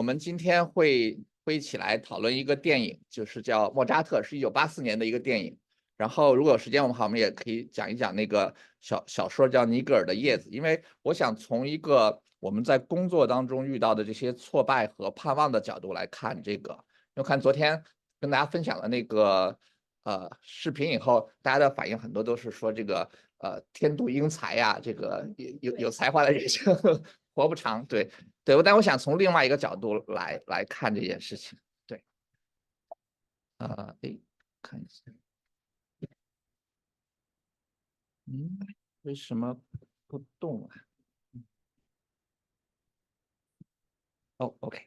我们今天会会一起来讨论一个电影，就是叫《莫扎特》，是一九八四年的一个电影。然后如果有时间，我们好，我们也可以讲一讲那个小小说叫《尼格尔的叶子》，因为我想从一个我们在工作当中遇到的这些挫败和盼望的角度来看这个。我看昨天跟大家分享了那个呃视频以后，大家的反应很多都是说这个呃天妒英才呀，这个有有有才华的人生 活不长，对。对，但我想从另外一个角度来来看这件事情。对，啊，哎，看一下，嗯，为什么不动啊？哦，OK，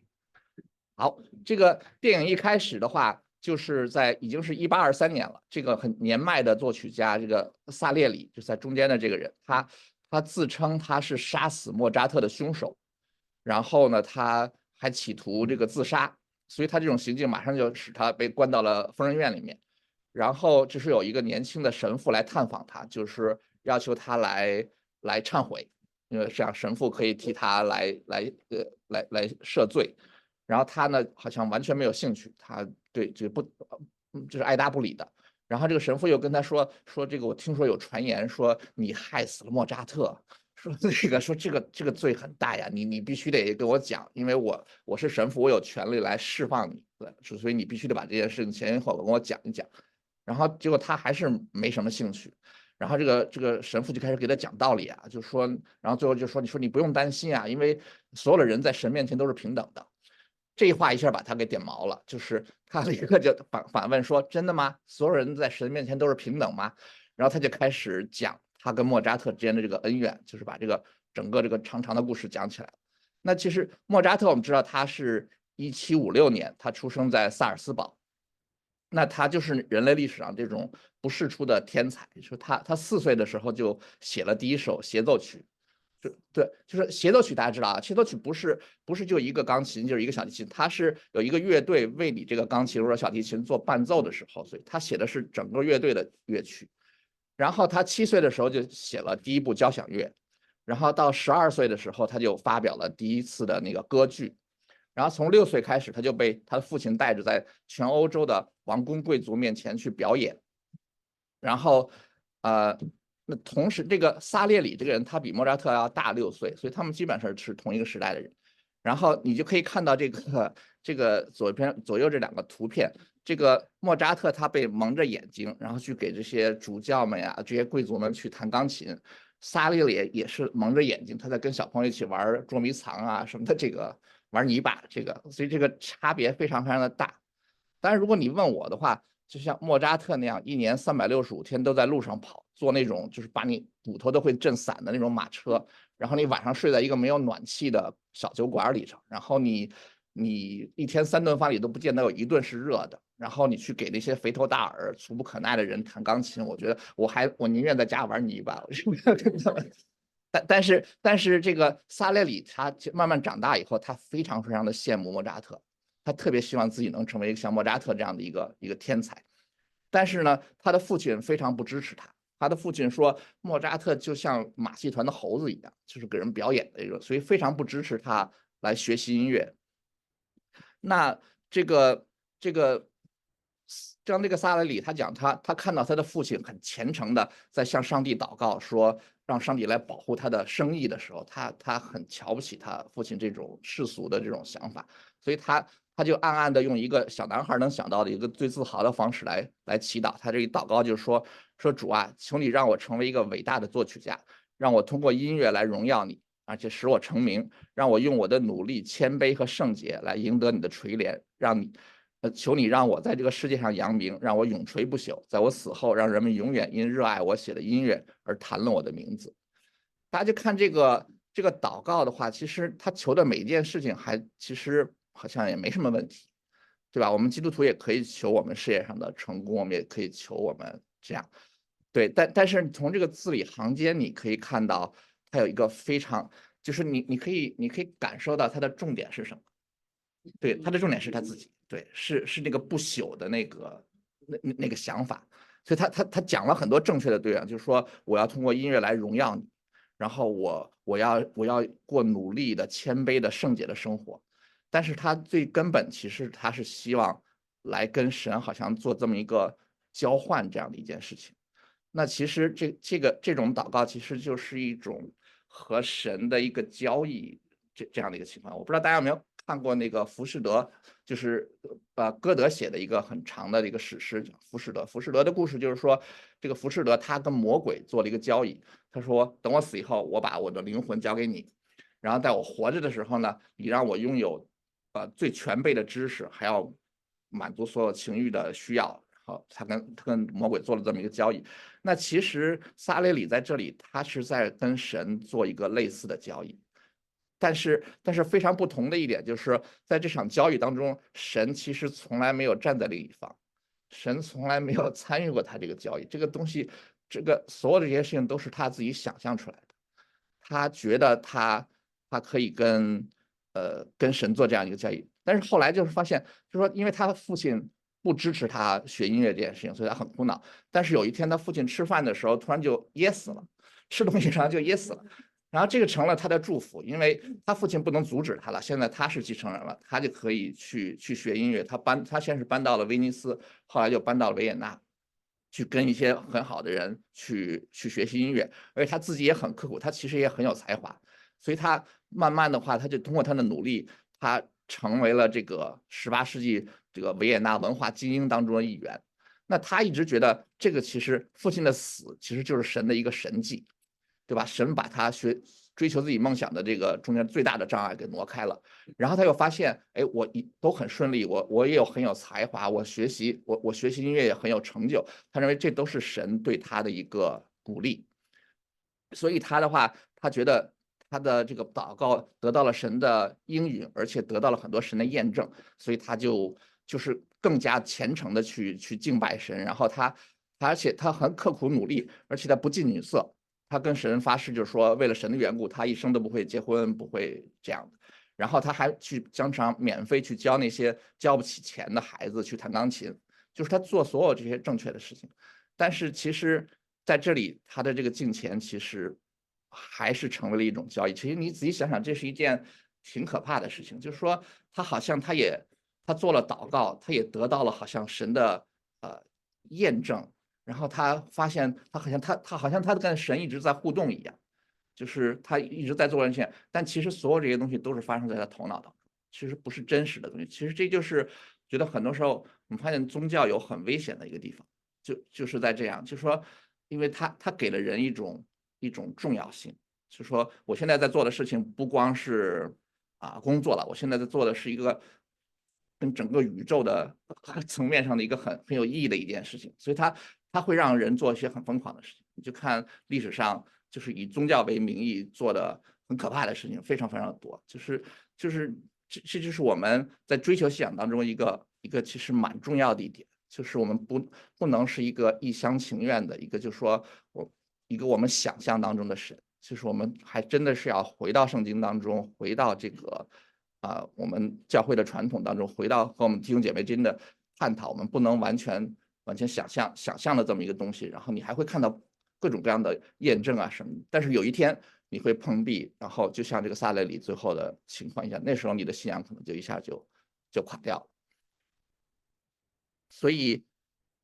好，这个电影一开始的话，就是在已经是一八二三年了。这个很年迈的作曲家，这个萨列里就在中间的这个人，他他自称他是杀死莫扎特的凶手。然后呢，他还企图这个自杀，所以他这种行径马上就使他被关到了疯人院里面。然后这是有一个年轻的神父来探访他，就是要求他来来忏悔，因为这样神父可以替他来来呃来来赦罪。然后他呢好像完全没有兴趣，他对这个不就是爱答不理的。然后这个神父又跟他说说这个我听说有传言说你害死了莫扎特。说这个说这个这个罪很大呀，你你必须得跟我讲，因为我我是神父，我有权利来释放你，对，所以你必须得把这件事情前因后果跟我讲一讲。然后结果他还是没什么兴趣，然后这个这个神父就开始给他讲道理啊，就说，然后最后就说，你说你不用担心啊，因为所有的人在神面前都是平等的。这话一下把他给点毛了，就是他立刻就反反问说，真的吗？所有人在神面前都是平等吗？然后他就开始讲。他跟莫扎特之间的这个恩怨，就是把这个整个这个长长的故事讲起来。那其实莫扎特，我们知道他是一七五六年，他出生在萨尔斯堡，那他就是人类历史上这种不世出的天才。说他他四岁的时候就写了第一首协奏曲，就对，就是协奏曲，大家知道啊，协奏曲不是不是就一个钢琴，就是一个小提琴，他是有一个乐队为你这个钢琴或者小提琴做伴奏的时候，所以他写的是整个乐队的乐曲。然后他七岁的时候就写了第一部交响乐，然后到十二岁的时候他就发表了第一次的那个歌剧，然后从六岁开始他就被他的父亲带着在全欧洲的王公贵族面前去表演，然后，呃，那同时这个萨列里这个人他比莫扎特要大六岁，所以他们基本上是同一个时代的人，然后你就可以看到这个这个左边左右这两个图片。这个莫扎特他被蒙着眼睛，然后去给这些主教们呀、这些贵族们去弹钢琴。萨利里也是蒙着眼睛，他在跟小朋友一起玩捉迷藏啊什么的，这个玩泥巴，这个所以这个差别非常非常的大。但是如果你问我的话，就像莫扎特那样，一年三百六十五天都在路上跑，坐那种就是把你骨头都会震散的那种马车，然后你晚上睡在一个没有暖气的小酒馆里头，然后你你一天三顿饭里都不见得有一顿是热的。然后你去给那些肥头大耳、俗不可耐的人弹钢琴，我觉得我还我宁愿在家玩泥巴。但但是但是这个萨列里他慢慢长大以后，他非常非常的羡慕莫扎特，他特别希望自己能成为像莫扎特这样的一个一个天才。但是呢，他的父亲非常不支持他。他的父亲说莫扎特就像马戏团的猴子一样，就是给人表演的一个，所以非常不支持他来学习音乐。那这个这个。像这个萨雷里，他讲他他看到他的父亲很虔诚的在向上帝祷告，说让上帝来保护他的生意的时候，他他很瞧不起他父亲这种世俗的这种想法，所以他他就暗暗的用一个小男孩能想到的一个最自豪的方式来来祈祷。他这一祷告就是说说主啊，求你让我成为一个伟大的作曲家，让我通过音乐来荣耀你，而且使我成名，让我用我的努力、谦卑和圣洁来赢得你的垂怜，让你。呃，求你让我在这个世界上扬名，让我永垂不朽，在我死后，让人们永远因热爱我写的音乐而谈论我的名字。大家就看这个这个祷告的话，其实他求的每一件事情，还其实好像也没什么问题，对吧？我们基督徒也可以求我们事业上的成功，我们也可以求我们这样，对。但但是从这个字里行间，你可以看到他有一个非常，就是你你可以你可以感受到他的重点是什么？对，他的重点是他自己。对，是是那个不朽的那个那那那个想法，所以他他他讲了很多正确的对啊，就是说我要通过音乐来荣耀你，然后我我要我要过努力的谦卑的圣洁的生活，但是他最根本其实他是希望来跟神好像做这么一个交换这样的一件事情。那其实这这个这种祷告其实就是一种和神的一个交易，这这样的一个情况。我不知道大家有没有看过那个《浮士德》，就是呃歌德写的一个很长的一个史诗《浮士德》。浮士德的故事就是说，这个浮士德他跟魔鬼做了一个交易，他说等我死以后，我把我的灵魂交给你，然后在我活着的时候呢，你让我拥有呃最全备的知识，还要满足所有情欲的需要。好，他跟他跟魔鬼做了这么一个交易。那其实撒雷里在这里，他是在跟神做一个类似的交易。但是，但是非常不同的一点就是，在这场交易当中，神其实从来没有站在另一方，神从来没有参与过他这个交易。这个东西，这个所有的这些事情都是他自己想象出来的。他觉得他他可以跟呃跟神做这样一个交易，但是后来就是发现，就是说，因为他父亲。不支持他学音乐这件事情，所以他很苦恼。但是有一天，他父亲吃饭的时候突然就噎死了，吃东西上就噎死了。然后这个成了他的祝福，因为他父亲不能阻止他了。现在他是继承人了，他就可以去去学音乐。他搬，他先是搬到了威尼斯，后来又搬到了维也纳，去跟一些很好的人去去学习音乐。而且他自己也很刻苦，他其实也很有才华，所以他慢慢的话，他就通过他的努力，他成为了这个十八世纪。这个维也纳文化精英当中的一员，那他一直觉得这个其实父亲的死其实就是神的一个神迹，对吧？神把他学追求自己梦想的这个中间最大的障碍给挪开了，然后他又发现，哎，我一都很顺利，我我也有很有才华，我学习我我学习音乐也很有成就，他认为这都是神对他的一个鼓励，所以他的话，他觉得。他的这个祷告得到了神的应允，而且得到了很多神的验证，所以他就就是更加虔诚的去去敬拜神。然后他，而且他很刻苦努力，而且他不近女色。他跟神发誓，就是说为了神的缘故，他一生都不会结婚，不会这样的。然后他还去经常免费去教那些交不起钱的孩子去弹钢琴，就是他做所有这些正确的事情。但是其实在这里，他的这个敬虔其实。还是成为了一种交易。其实你仔细想想，这是一件挺可怕的事情。就是说，他好像他也他做了祷告，他也得到了好像神的呃验证，然后他发现他好像他他好像他跟神一直在互动一样，就是他一直在做这些。但其实所有这些东西都是发生在他头脑当中，其实不是真实的东西。其实这就是觉得很多时候我们发现宗教有很危险的一个地方，就就是在这样，就是说，因为他他给了人一种。一种重要性，就是说，我现在在做的事情不光是啊工作了，我现在在做的是一个跟整个宇宙的层面上的一个很很有意义的一件事情，所以它它会让人做一些很疯狂的事情。你就看历史上，就是以宗教为名义做的很可怕的事情，非常非常的多。就是就是这这就是我们在追求信仰当中一个一个其实蛮重要的一点，就是我们不不能是一个一厢情愿的一个，就是说我。一个我们想象当中的神，就是我们还真的是要回到圣经当中，回到这个啊，我们教会的传统当中，回到和我们弟兄姐妹之间的探讨。我们不能完全完全想象想象的这么一个东西，然后你还会看到各种各样的验证啊什么。但是有一天你会碰壁，然后就像这个萨勒里最后的情况一样，那时候你的信仰可能就一下就就垮掉了。所以，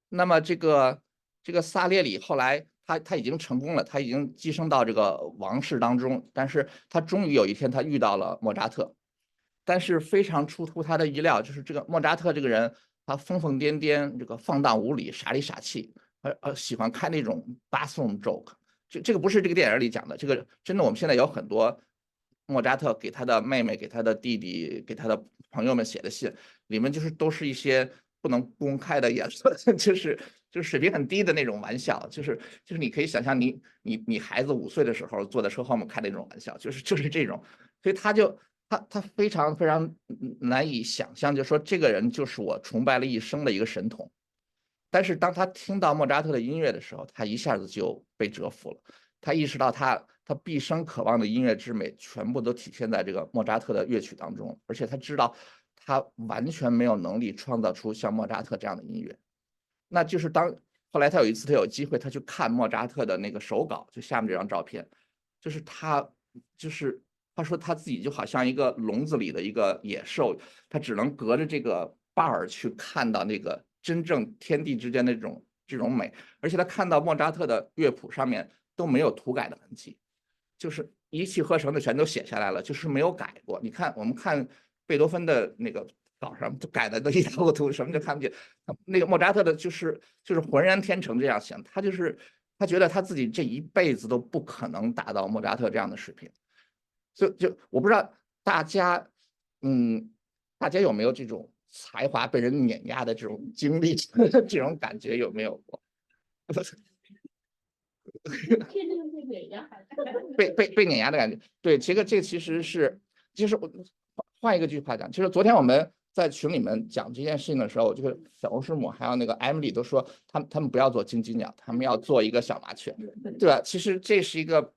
那么这个这个萨列里后来。他他已经成功了，他已经寄生到这个王室当中，但是他终于有一天他遇到了莫扎特，但是非常出乎他的意料，就是这个莫扎特这个人，他疯疯癫癫，这个放荡无礼，傻里傻气，呃呃，喜欢开那种 bathroom joke，这这个不是这个电影里讲的，这个真的我们现在有很多莫扎特给他的妹妹、给他的弟弟、给他的朋友们写的信，里面就是都是一些不能公开的言论，就是。就是水平很低的那种玩笑，就是就是你可以想象你你你孩子五岁的时候坐在车后面开的那种玩笑，就是就是这种，所以他就他他非常非常难以想象，就说这个人就是我崇拜了一生的一个神童，但是当他听到莫扎特的音乐的时候，他一下子就被折服了，他意识到他他毕生渴望的音乐之美全部都体现在这个莫扎特的乐曲当中，而且他知道他完全没有能力创造出像莫扎特这样的音乐。那就是当后来他有一次他有机会，他去看莫扎特的那个手稿，就下面这张照片，就是他就是他说他自己就好像一个笼子里的一个野兽，他只能隔着这个把儿去看到那个真正天地之间的这种这种美，而且他看到莫扎特的乐谱上面都没有涂改的痕迹，就是一气呵成的全都写下来了，就是没有改过。你看，我们看贝多芬的那个稿上都改的都一塌糊涂，什么都看不见。那个莫扎特的就是就是浑然天成这样想，他就是他觉得他自己这一辈子都不可能达到莫扎特这样的水平。就就我不知道大家，嗯，大家有没有这种才华被人碾压的这种经历，这种感觉有没有过？被被被碾压的感觉，对，这个这个其实是，其实我换一个句话讲，其实昨天我们在群里面讲这件事情的时候，就是小红师母还有那个 Emily 都说，他们他们不要做金鸡鸟，他们要做一个小麻雀，对吧？其实这是一个，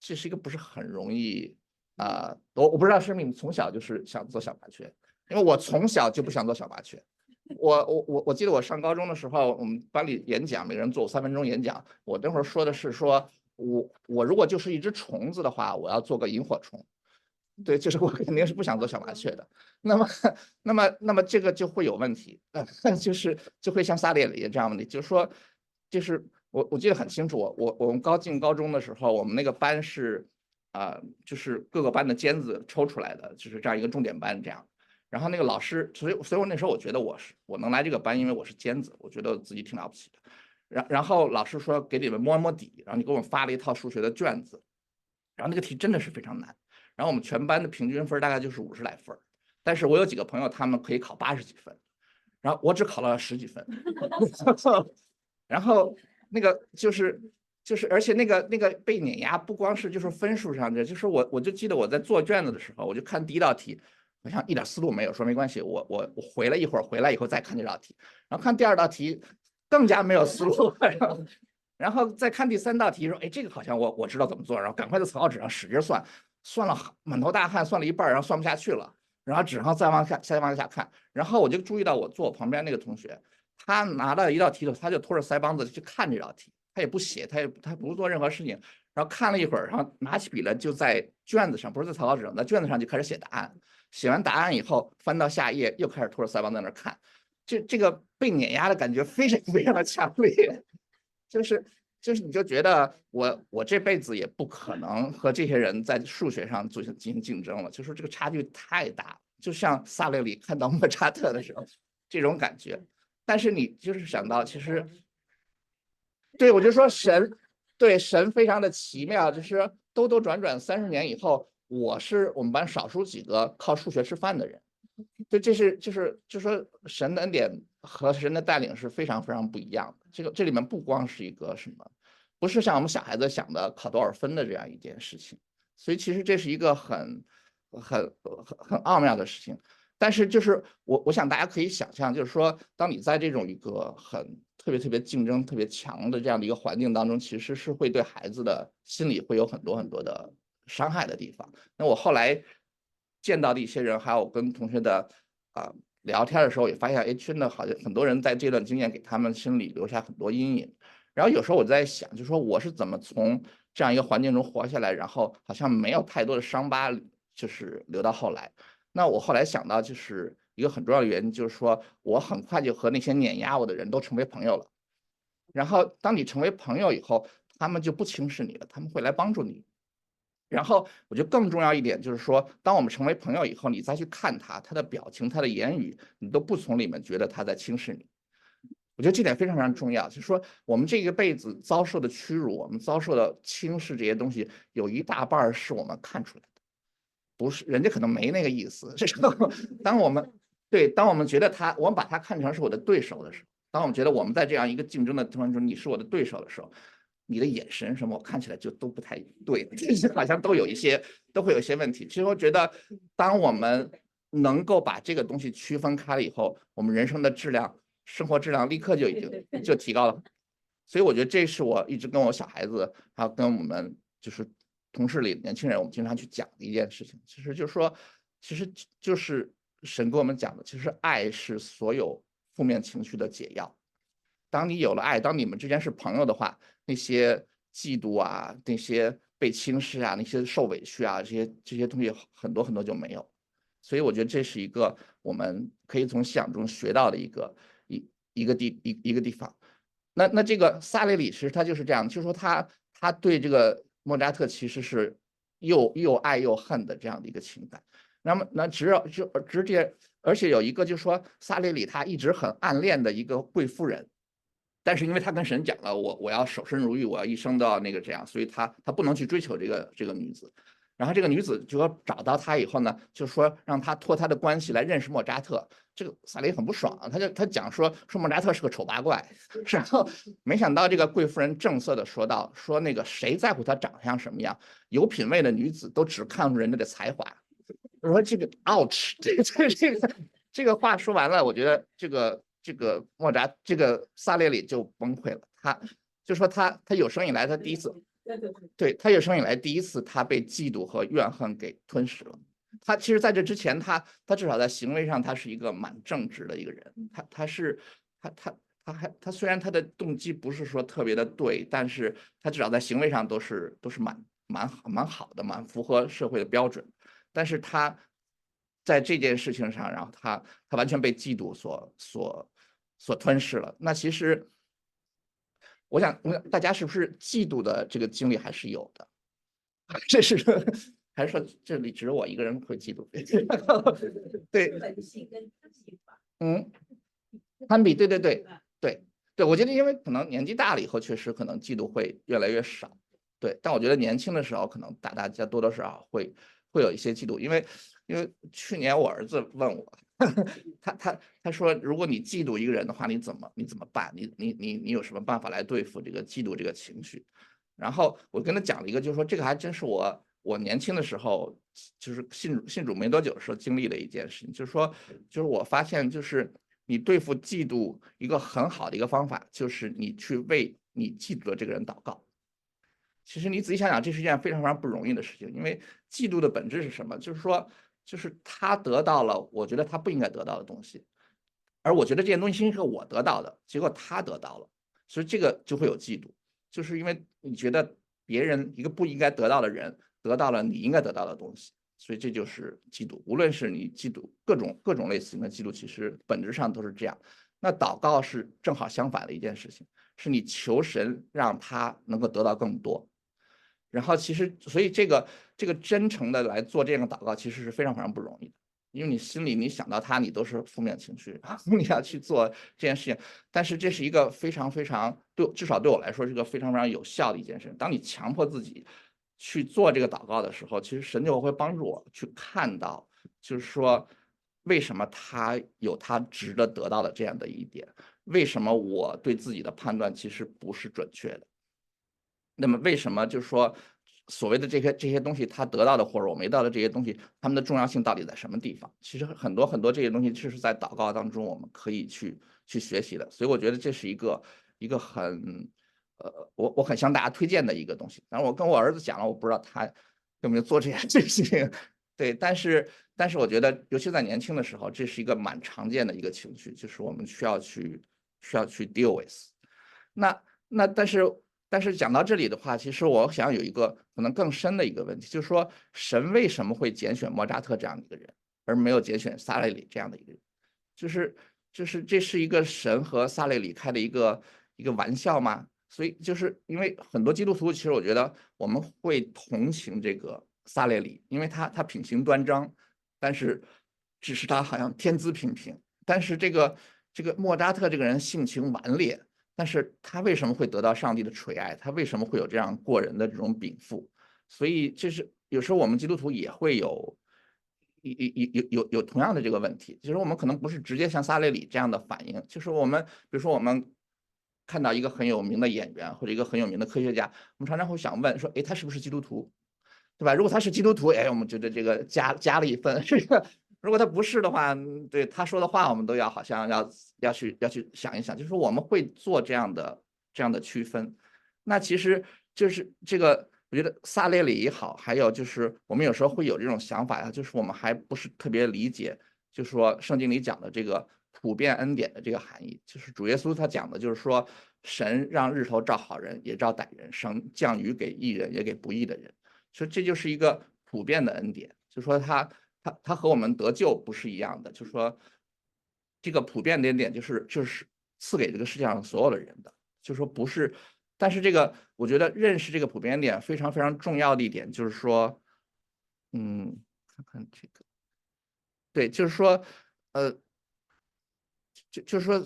这是一个不是很容易。啊，我我不知道是不是你们从小就是想做小麻雀，因为我从小就不想做小麻雀。我我我我记得我上高中的时候，我们班里演讲，每人做三分钟演讲。我那会儿说的是说，我我如果就是一只虫子的话，我要做个萤火虫。对，就是我肯定是不想做小麻雀的。那么那么那么这个就会有问题，就是就会像萨列里这样的，就是说，就是我我记得很清楚，我我我们刚进高中的时候，我们那个班是。啊，就是各个班的尖子抽出来的，就是这样一个重点班这样。然后那个老师，所以所以我那时候我觉得我是我能来这个班，因为我是尖子，我觉得自己挺了不起的。然然后老师说给你们摸摸底，然后你给我们发了一套数学的卷子，然后那个题真的是非常难。然后我们全班的平均分大概就是五十来分，但是我有几个朋友他们可以考八十几分，然后我只考了十几分。然后那个就是。就是，而且那个那个被碾压，不光是就是分数上的，就是我我就记得我在做卷子的时候，我就看第一道题，好像一点思路没有，说没关系，我我我回来一会儿，回来以后再看这道题，然后看第二道题，更加没有思路，然后再看第三道题，说哎这个好像我我知道怎么做，然后赶快在草稿纸上使劲算，算了满头大汗，算了一半，然后算不下去了，然后纸上再往下再往下看，然后我就注意到我坐我旁边那个同学，他拿到一道题的时候，他就拖着腮帮子去看这道题。他也不写，他也他不做任何事情，然后看了一会儿，然后拿起笔来就在卷子上，不是在草稿纸上，在卷子上就开始写答案。写完答案以后，翻到下一页，又开始拖着腮帮在那儿看。这这个被碾压的感觉非常非常的强烈，就是就是你就觉得我我这辈子也不可能和这些人在数学上做进行竞争了，就是这个差距太大，就像萨列里看到莫扎特的时候这种感觉。但是你就是想到其实。对，我就说神，对神非常的奇妙，就是兜兜转转三十年以后，我是我们班少数几个靠数学吃饭的人，对这是就是就说神的恩典和神的带领是非常非常不一样的。这个这里面不光是一个什么，不是像我们小孩子想的考多少分的这样一件事情，所以其实这是一个很很很很奥妙的事情。但是就是我我想大家可以想象，就是说当你在这种一个很特别特别竞争特别强的这样的一个环境当中，其实是会对孩子的心理会有很多很多的伤害的地方。那我后来见到的一些人，还有跟同学的啊聊天的时候，也发现，哎，真的好像很多人在这段经验给他们心里留下很多阴影。然后有时候我在想，就说我是怎么从这样一个环境中活下来，然后好像没有太多的伤疤，就是留到后来。那我后来想到，就是一个很重要的原因，就是说我很快就和那些碾压我的人都成为朋友了。然后当你成为朋友以后，他们就不轻视你了，他们会来帮助你。然后我觉得更重要一点就是说，当我们成为朋友以后，你再去看他，他的表情、他的言语，你都不从里面觉得他在轻视你。我觉得这点非常非常重要，就是说我们这一辈子遭受的屈辱，我们遭受的轻视这些东西，有一大半是我们看出来的。不是，人家可能没那个意思。这时候，当我们对，当我们觉得他，我们把他看成是我的对手的时候，当我们觉得我们在这样一个竞争的过程中，你是我的对手的时候，你的眼神什么，我看起来就都不太对，这 些好像都有一些，都会有一些问题。其实我觉得，当我们能够把这个东西区分开了以后，我们人生的质量、生活质量立刻就已经就提高了。所以我觉得这是我一直跟我小孩子，还有跟我们就是。同事里年轻人，我们经常去讲的一件事情，其实就是说，其实就是神跟我们讲的，其实爱是所有负面情绪的解药。当你有了爱，当你们之间是朋友的话，那些嫉妒啊，那些被轻视啊，那些受委屈啊，这些这些东西很多很多就没有。所以我觉得这是一个我们可以从信仰中学到的一个一一个地一一个地方。那那这个萨列里其实他就是这样，就是说他他对这个莫扎特其实是又又爱又恨的这样的一个情感。那么那只有就直接，而且有一个就是说萨列里他一直很暗恋的一个贵夫人，但是因为他跟神讲了，我我要守身如玉，我要一生都要那个这样，所以他他不能去追求这个这个女子。然后这个女子就说找到他以后呢，就说让他托他的关系来认识莫扎特。这个萨雷很不爽，他就他讲说说莫扎特是个丑八怪。然后没想到这个贵夫人正色的说道：“说那个谁在乎他长相什么样？有品位的女子都只看重人家的才华。”我说这个 ouch，这这这个这个话说完了，我觉得这个这个莫扎这个萨列里就崩溃了。他就说他他有生以来他第一次。对对对，对他有生以来第一次，他被嫉妒和怨恨给吞噬了。他其实在这之前，他他至少在行为上，他是一个蛮正直的一个人。他他是他他他还他虽然他的动机不是说特别的对，但是他至少在行为上都是都是蛮蛮蛮好的，蛮符合社会的标准。但是他在这件事情上，然后他他完全被嫉妒所所所吞噬了。那其实。我想，我想大家是不是嫉妒的这个经历还是有的？这是还是说这里只有我一个人会嫉妒？对，嗯，攀比，对对对对对，我觉得因为可能年纪大了以后，确实可能嫉妒会越来越少。对，但我觉得年轻的时候，可能大大家多多少少会会有一些嫉妒，因为因为去年我儿子问我。他他他说，如果你嫉妒一个人的话，你怎么你怎么办？你你你你有什么办法来对付这个嫉妒这个情绪？然后我跟他讲了一个，就是说这个还真是我我年轻的时候，就是信信主没多久的时候经历的一件事情。就是说，就是我发现，就是你对付嫉妒一个很好的一个方法，就是你去为你嫉妒的这个人祷告。其实你仔细想想，这是一件非常非常不容易的事情，因为嫉妒的本质是什么？就是说。就是他得到了，我觉得他不应该得到的东西，而我觉得这件东西是我得到的，结果他得到了，所以这个就会有嫉妒，就是因为你觉得别人一个不应该得到的人得到了你应该得到的东西，所以这就是嫉妒。无论是你嫉妒各种各种类型的嫉妒，其实本质上都是这样。那祷告是正好相反的一件事情，是你求神让他能够得到更多。然后其实，所以这个这个真诚的来做这样的祷告，其实是非常非常不容易的，因为你心里你想到他，你都是负面情绪，你要去做这件事情。但是这是一个非常非常对，至少对我来说是一个非常非常有效的一件事。当你强迫自己去做这个祷告的时候，其实神就会帮助我去看到，就是说为什么他有他值得得到的这样的一点，为什么我对自己的判断其实不是准确的。那么为什么就是说，所谓的这些这些东西他得到的或者我没到的这些东西，他们的重要性到底在什么地方？其实很多很多这些东西，就是在祷告当中我们可以去去学习的。所以我觉得这是一个一个很，呃，我我很向大家推荐的一个东西。然后我跟我儿子讲了，我不知道他有没有做这件 事情。对，但是但是我觉得，尤其在年轻的时候，这是一个蛮常见的一个情绪，就是我们需要去需要去 deal with。那那但是。但是讲到这里的话，其实我想有一个可能更深的一个问题，就是说神为什么会拣选莫扎特这样的一个人，而没有拣选萨雷里这样的一个人？就是就是这是一个神和萨雷里开的一个一个玩笑吗？所以就是因为很多基督徒，其实我觉得我们会同情这个萨雷里，因为他他品行端庄，但是只是他好像天资平平，但是这个这个莫扎特这个人性情顽劣。但是他为什么会得到上帝的垂爱？他为什么会有这样过人的这种禀赋？所以这是有时候我们基督徒也会有，有有有有有同样的这个问题。就是我们可能不是直接像萨雷里这样的反应，就是我们比如说我们看到一个很有名的演员或者一个很有名的科学家，我们常常会想问说：哎，他是不是基督徒？对吧？如果他是基督徒，哎，我们觉得这个加加了一分。这个如果他不是的话，对他说的话，我们都要好像要要去要去想一想，就是我们会做这样的这样的区分。那其实就是这个，我觉得萨列里也好，还有就是我们有时候会有这种想法呀，就是我们还不是特别理解，就是说圣经里讲的这个普遍恩典的这个含义，就是主耶稣他讲的就是说，神让日头照好人也照歹人，神降雨给义人也给不义的人，所以这就是一个普遍的恩典，就说他他他和我们得救不是一样的，就是说这个普遍的点就是就是赐给这个世界上所有的人的，就是说不是，但是这个我觉得认识这个普遍点非常非常重要的一点就是说，嗯，看看这个，对，就是说，呃。就就是说，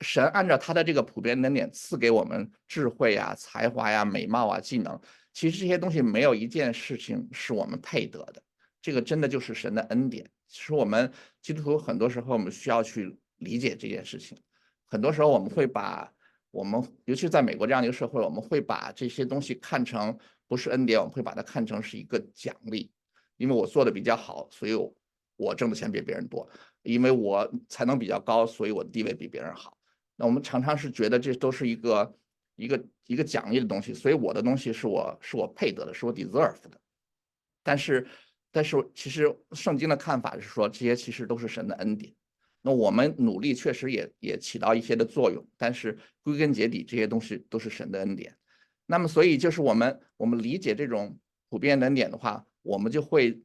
神按照他的这个普遍恩典赐给我们智慧啊、才华呀、美貌啊、技能，其实这些东西没有一件事情是我们配得的，这个真的就是神的恩典。其实我们基督徒很多时候我们需要去理解这件事情，很多时候我们会把我们，尤其是在美国这样的一个社会，我们会把这些东西看成不是恩典，我们会把它看成是一个奖励，因为我做的比较好，所以我我挣的钱比别人多。因为我才能比较高，所以我的地位比别人好。那我们常常是觉得这都是一个一个一个奖励的东西，所以我的东西是我是我配得的，是我 deserve 的。但是，但是其实圣经的看法是说，这些其实都是神的恩典。那我们努力确实也也起到一些的作用，但是归根结底，这些东西都是神的恩典。那么，所以就是我们我们理解这种普遍恩典的话，我们就会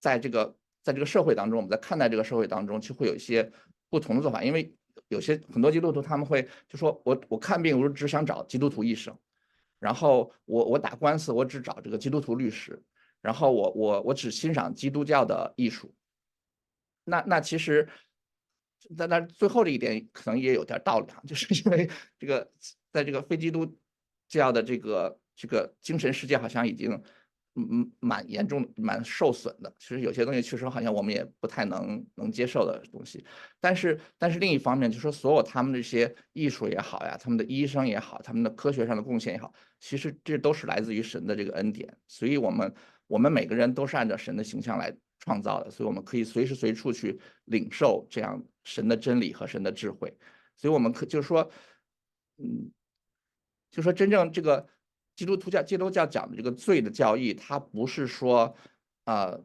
在这个。在这个社会当中，我们在看待这个社会当中，就会有一些不同的做法。因为有些很多基督徒他们会就说：“我我看病，我只想找基督徒医生；然后我我打官司，我只找这个基督徒律师；然后我我我只欣赏基督教的艺术。”那那其实，在那最后这一点可能也有点道理啊，就是因为这个在这个非基督教的这个这个精神世界，好像已经。嗯嗯，蛮严重、蛮受损的。其实有些东西确实好像我们也不太能能接受的东西。但是，但是另一方面，就说所有他们这些艺术也好呀，他们的医生也好，他们的科学上的贡献也好，其实这都是来自于神的这个恩典。所以，我们我们每个人都是按照神的形象来创造的，所以我们可以随时随处去领受这样神的真理和神的智慧。所以，我们可就是说，嗯，就说真正这个。基督徒教、基督教讲的这个罪的教义，它不是说，呃，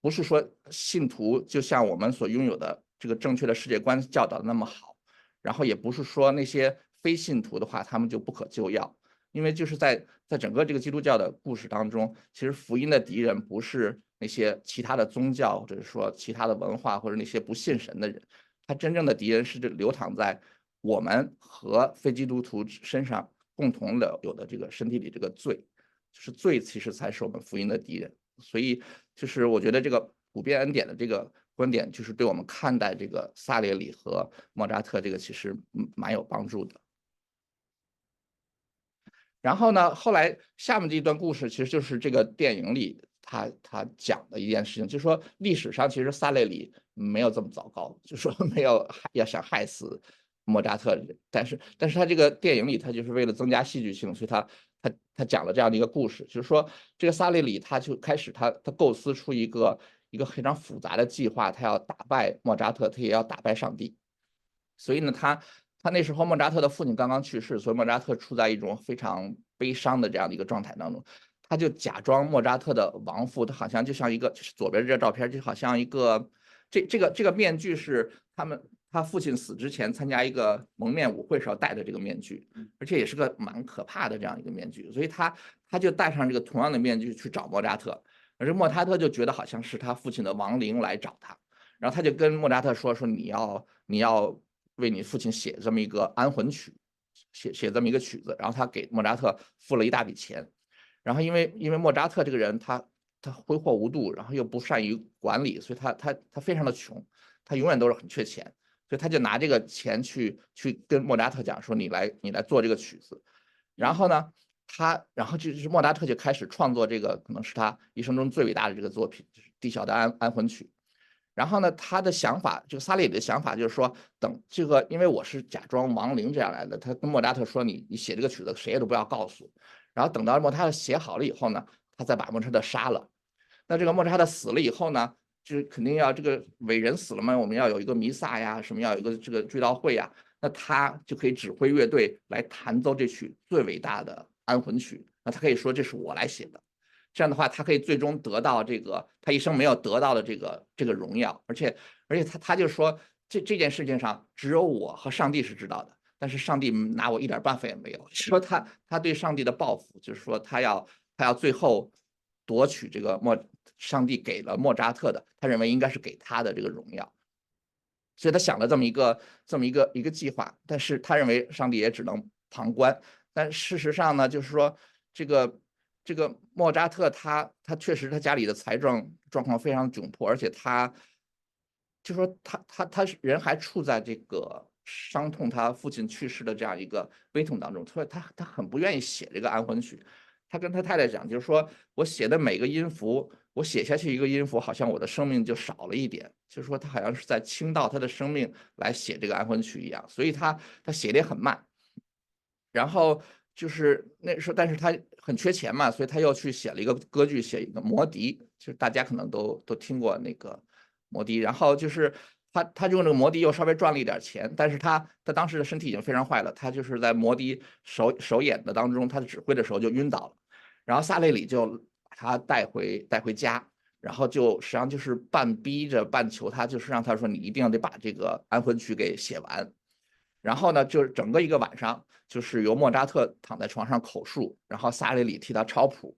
不是说信徒就像我们所拥有的这个正确的世界观教导的那么好，然后也不是说那些非信徒的话，他们就不可救药，因为就是在在整个这个基督教的故事当中，其实福音的敌人不是那些其他的宗教，或者是说其他的文化，或者那些不信神的人，他真正的敌人是这流淌在我们和非基督徒身上。共同的有的这个身体里这个罪，就是罪，其实才是我们福音的敌人。所以，就是我觉得这个普遍恩典的这个观点，就是对我们看待这个萨列里和莫扎特这个其实蛮有帮助的。然后呢，后来下面这一段故事，其实就是这个电影里他他讲的一件事情，就是说历史上其实萨列里没有这么糟糕，就说没有要想害死。莫扎特，但是但是他这个电影里，他就是为了增加戏剧性，所以他他他讲了这样的一个故事，就是说这个萨列里他就开始他他构思出一个一个非常复杂的计划，他要打败莫扎特，他也要打败上帝。所以呢，他他那时候莫扎特的父亲刚刚去世，所以莫扎特处在一种非常悲伤的这样的一个状态当中，他就假装莫扎特的亡父，他好像就像一个就是左边这照片就好像一个这这个这个面具是他们。他父亲死之前参加一个蒙面舞会时候戴的这个面具，而且也是个蛮可怕的这样一个面具，所以他他就戴上这个同样的面具去找莫扎特，而这莫扎特就觉得好像是他父亲的亡灵来找他，然后他就跟莫扎特说说你要你要为你父亲写这么一个安魂曲，写写这么一个曲子，然后他给莫扎特付了一大笔钱，然后因为因为莫扎特这个人他他挥霍无度，然后又不善于管理，所以他他他非常的穷，他永远都是很缺钱。所以他就拿这个钱去去跟莫扎特讲说：“你来，你来做这个曲子。”然后呢，他然后就是莫扎特就开始创作这个可能是他一生中最伟大的这个作品，就是《D 小的安安魂曲》。然后呢，他的想法，这个萨利的想法就是说，等这个，因为我是假装亡灵这样来的，他跟莫扎特说：“你你写这个曲子，谁也都不要告诉。”然后等到莫扎特写好了以后呢，他再把莫扎特杀了。那这个莫扎特死了以后呢？就是肯定要这个伟人死了嘛，我们要有一个弥撒呀，什么要有一个这个追悼会呀，那他就可以指挥乐队来弹奏这曲最伟大的安魂曲。那他可以说这是我来写的，这样的话他可以最终得到这个他一生没有得到的这个这个荣耀。而且而且他他就说这这件事情上只有我和上帝是知道的，但是上帝拿我一点办法也没有。说他他对上帝的报复，就是说他要他要最后夺取这个莫上帝给了莫扎特的，他认为应该是给他的这个荣耀，所以他想了这么一个这么一个一个计划，但是他认为上帝也只能旁观。但事实上呢，就是说这个这个莫扎特他他确实他家里的财政状况非常窘迫，而且他就说他他他人还处在这个伤痛他父亲去世的这样一个悲痛当中，所以他他很不愿意写这个安魂曲。他跟他太太讲，就是说我写的每个音符，我写下去一个音符，好像我的生命就少了一点，就是说他好像是在倾倒他的生命来写这个安魂曲一样，所以他他写的也很慢。然后就是那时候，但是他很缺钱嘛，所以他又去写了一个歌剧，写一个魔笛，就是大家可能都都听过那个魔笛。然后就是他他用这个魔笛又稍微赚了一点钱，但是他他当时的身体已经非常坏了，他就是在魔笛首首演的当中，他的指挥的时候就晕倒了。然后萨列里就把他带回带回家，然后就实际上就是半逼着半求他，就是让他说你一定要得把这个安魂曲给写完。然后呢，就是整个一个晚上，就是由莫扎特躺在床上口述，然后萨列里替他抄谱，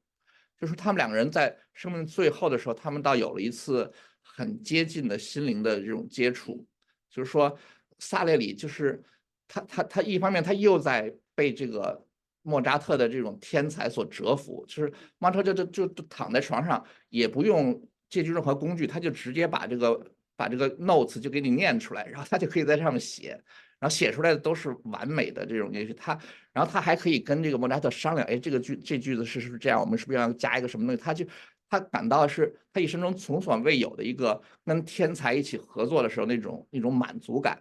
就是他们两个人在生命最后的时候，他们倒有了一次很接近的心灵的这种接触。就是说，萨列里就是他他他一方面他又在被这个莫扎特的这种天才所折服，就是莫扎特就就就躺在床上，也不用借助任何工具，他就直接把这个把这个 notes 就给你念出来，然后他就可以在上面写。然后写出来的都是完美的这种，也许他，然后他还可以跟这个莫扎特商量，哎，这个句这句子是是不是这样？我们是不是要加一个什么东西？他就他感到是他一生中从所未有的一个跟天才一起合作的时候那种那种满足感。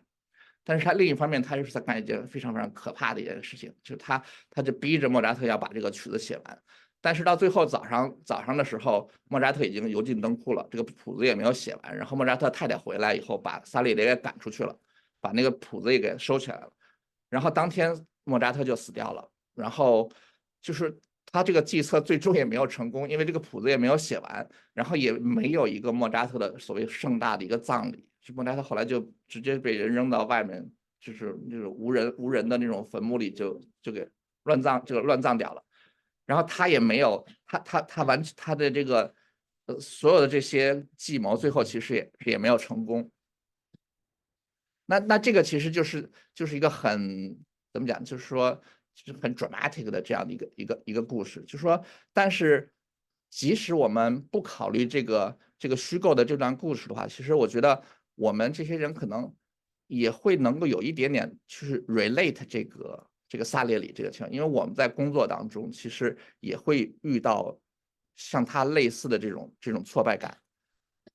但是他另一方面，他又是在干一件非常非常可怕的一件事情，就是他他就逼着莫扎特要把这个曲子写完。但是到最后早上早上的时候，莫扎特已经油尽灯枯了，这个谱子也没有写完。然后莫扎特太太回来以后，把萨列里给赶出去了。把那个谱子也给收起来了，然后当天莫扎特就死掉了，然后就是他这个计策最终也没有成功，因为这个谱子也没有写完，然后也没有一个莫扎特的所谓盛大的一个葬礼，就莫扎特后来就直接被人扔到外面，就是那种无人无人的那种坟墓里，就就给乱葬，就乱葬掉了，然后他也没有，他他他完他的这个呃所有的这些计谋，最后其实也也没有成功。那那这个其实就是就是一个很怎么讲，就是说就是很 dramatic 的这样的一个一个一个故事，就是说，但是即使我们不考虑这个这个虚构的这段故事的话，其实我觉得我们这些人可能也会能够有一点点就是 relate 这个这个萨列里这个情况，因为我们在工作当中其实也会遇到像他类似的这种这种挫败感，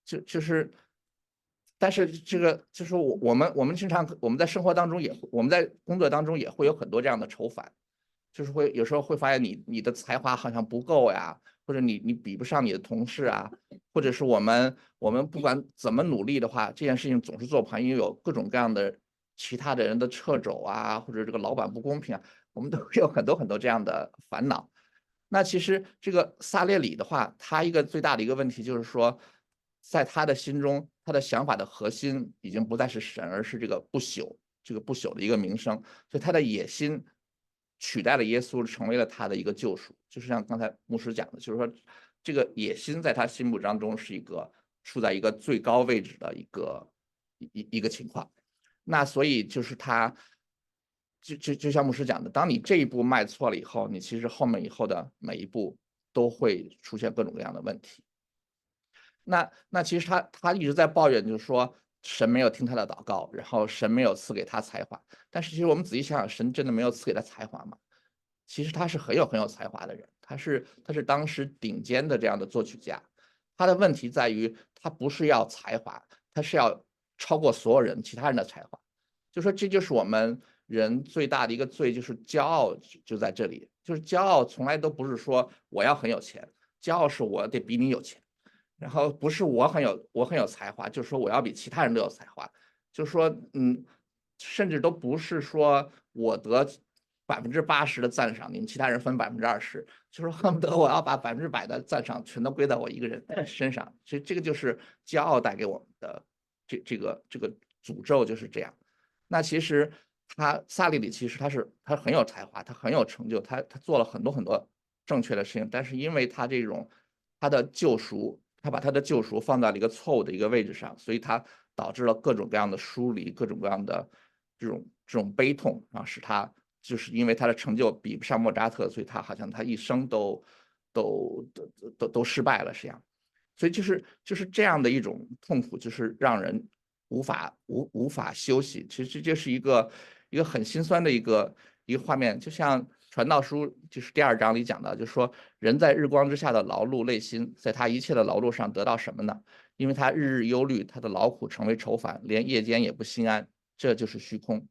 就就是。但是这个就是我我们我们经常我们在生活当中也我们在工作当中也会有很多这样的愁烦，就是会有时候会发现你你的才华好像不够呀，或者你你比不上你的同事啊，或者是我们我们不管怎么努力的话，这件事情总是做不好，因为有各种各样的其他的人的掣肘啊，或者这个老板不公平啊，我们都会有很多很多这样的烦恼。那其实这个萨列里的话，他一个最大的一个问题就是说。在他的心中，他的想法的核心已经不再是神，而是这个不朽、这个不朽的一个名声。所以他的野心取代了耶稣，成为了他的一个救赎。就是像刚才牧师讲的，就是说这个野心在他心目当中是一个处在一个最高位置的一个一一个情况。那所以就是他，就就就像牧师讲的，当你这一步迈错了以后，你其实后面以后的每一步都会出现各种各样的问题。那那其实他他一直在抱怨，就是说神没有听他的祷告，然后神没有赐给他才华。但是其实我们仔细想想，神真的没有赐给他才华吗？其实他是很有很有才华的人，他是他是当时顶尖的这样的作曲家。他的问题在于，他不是要才华，他是要超过所有人其他人的才华。就说这就是我们人最大的一个罪，就是骄傲就在这里。就是骄傲从来都不是说我要很有钱，骄傲是我得比你有钱。然后不是我很有我很有才华，就是说我要比其他人都有才华，就是说嗯，甚至都不是说我得百分之八十的赞赏，你们其他人分百分之二十，就是恨不得我要把百分之百的赞赏全都归到我一个人身上。所以这个就是骄傲带给我们的这这个这个诅咒就是这样。那其实他萨利里其实他是他很有才华，他很有成就，他他做了很多很多正确的事情，但是因为他这种他的救赎，他把他的救赎放在了一个错误的一个位置上，所以他导致了各种各样的疏离，各种各样的这种这种悲痛啊，使他就是因为他的成就比不上莫扎特，所以他好像他一生都都都都都失败了这样，所以就是就是这样的一种痛苦，就是让人。无法无无法休息，其实这就是一个一个很心酸的一个一个画面，就像《传道书》就是第二章里讲的，就是说人在日光之下的劳碌内心，在他一切的劳碌上得到什么呢？因为他日日忧虑，他的劳苦成为愁烦，连夜间也不心安，这就是虚空。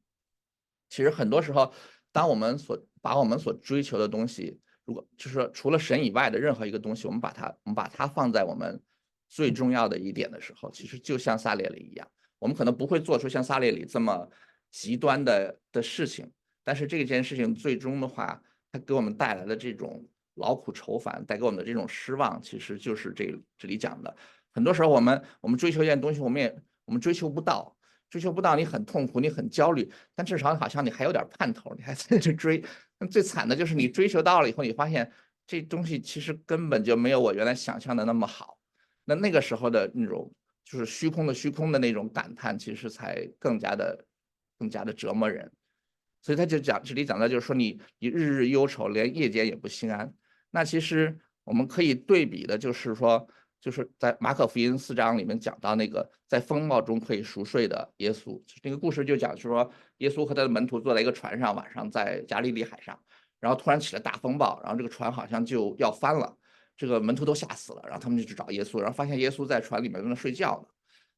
其实很多时候，当我们所把我们所追求的东西，如果就是说除了神以外的任何一个东西，我们把它我们把它放在我们最重要的一点的时候，其实就像撒列里一样。我们可能不会做出像萨列里这么极端的的事情，但是这件事情最终的话，它给我们带来的这种劳苦愁烦，带给我们的这种失望，其实就是这这里讲的。很多时候，我们我们追求一件东西，我们也我们追求不到，追求不到，你很痛苦，你很焦虑，但至少好像你还有点盼头，你还在去追。那最惨的就是你追求到了以后，你发现这东西其实根本就没有我原来想象的那么好。那那个时候的那种。就是虚空的虚空的那种感叹，其实才更加的更加的折磨人。所以他就讲这里讲的就是说，你你日日忧愁，连夜间也不心安。那其实我们可以对比的，就是说，就是在马可福音四章里面讲到那个在风暴中可以熟睡的耶稣。那个故事就讲是说，耶稣和他的门徒坐在一个船上，晚上在加利利海上，然后突然起了大风暴，然后这个船好像就要翻了。这个门徒都吓死了，然后他们就去找耶稣，然后发现耶稣在船里面在那睡觉呢，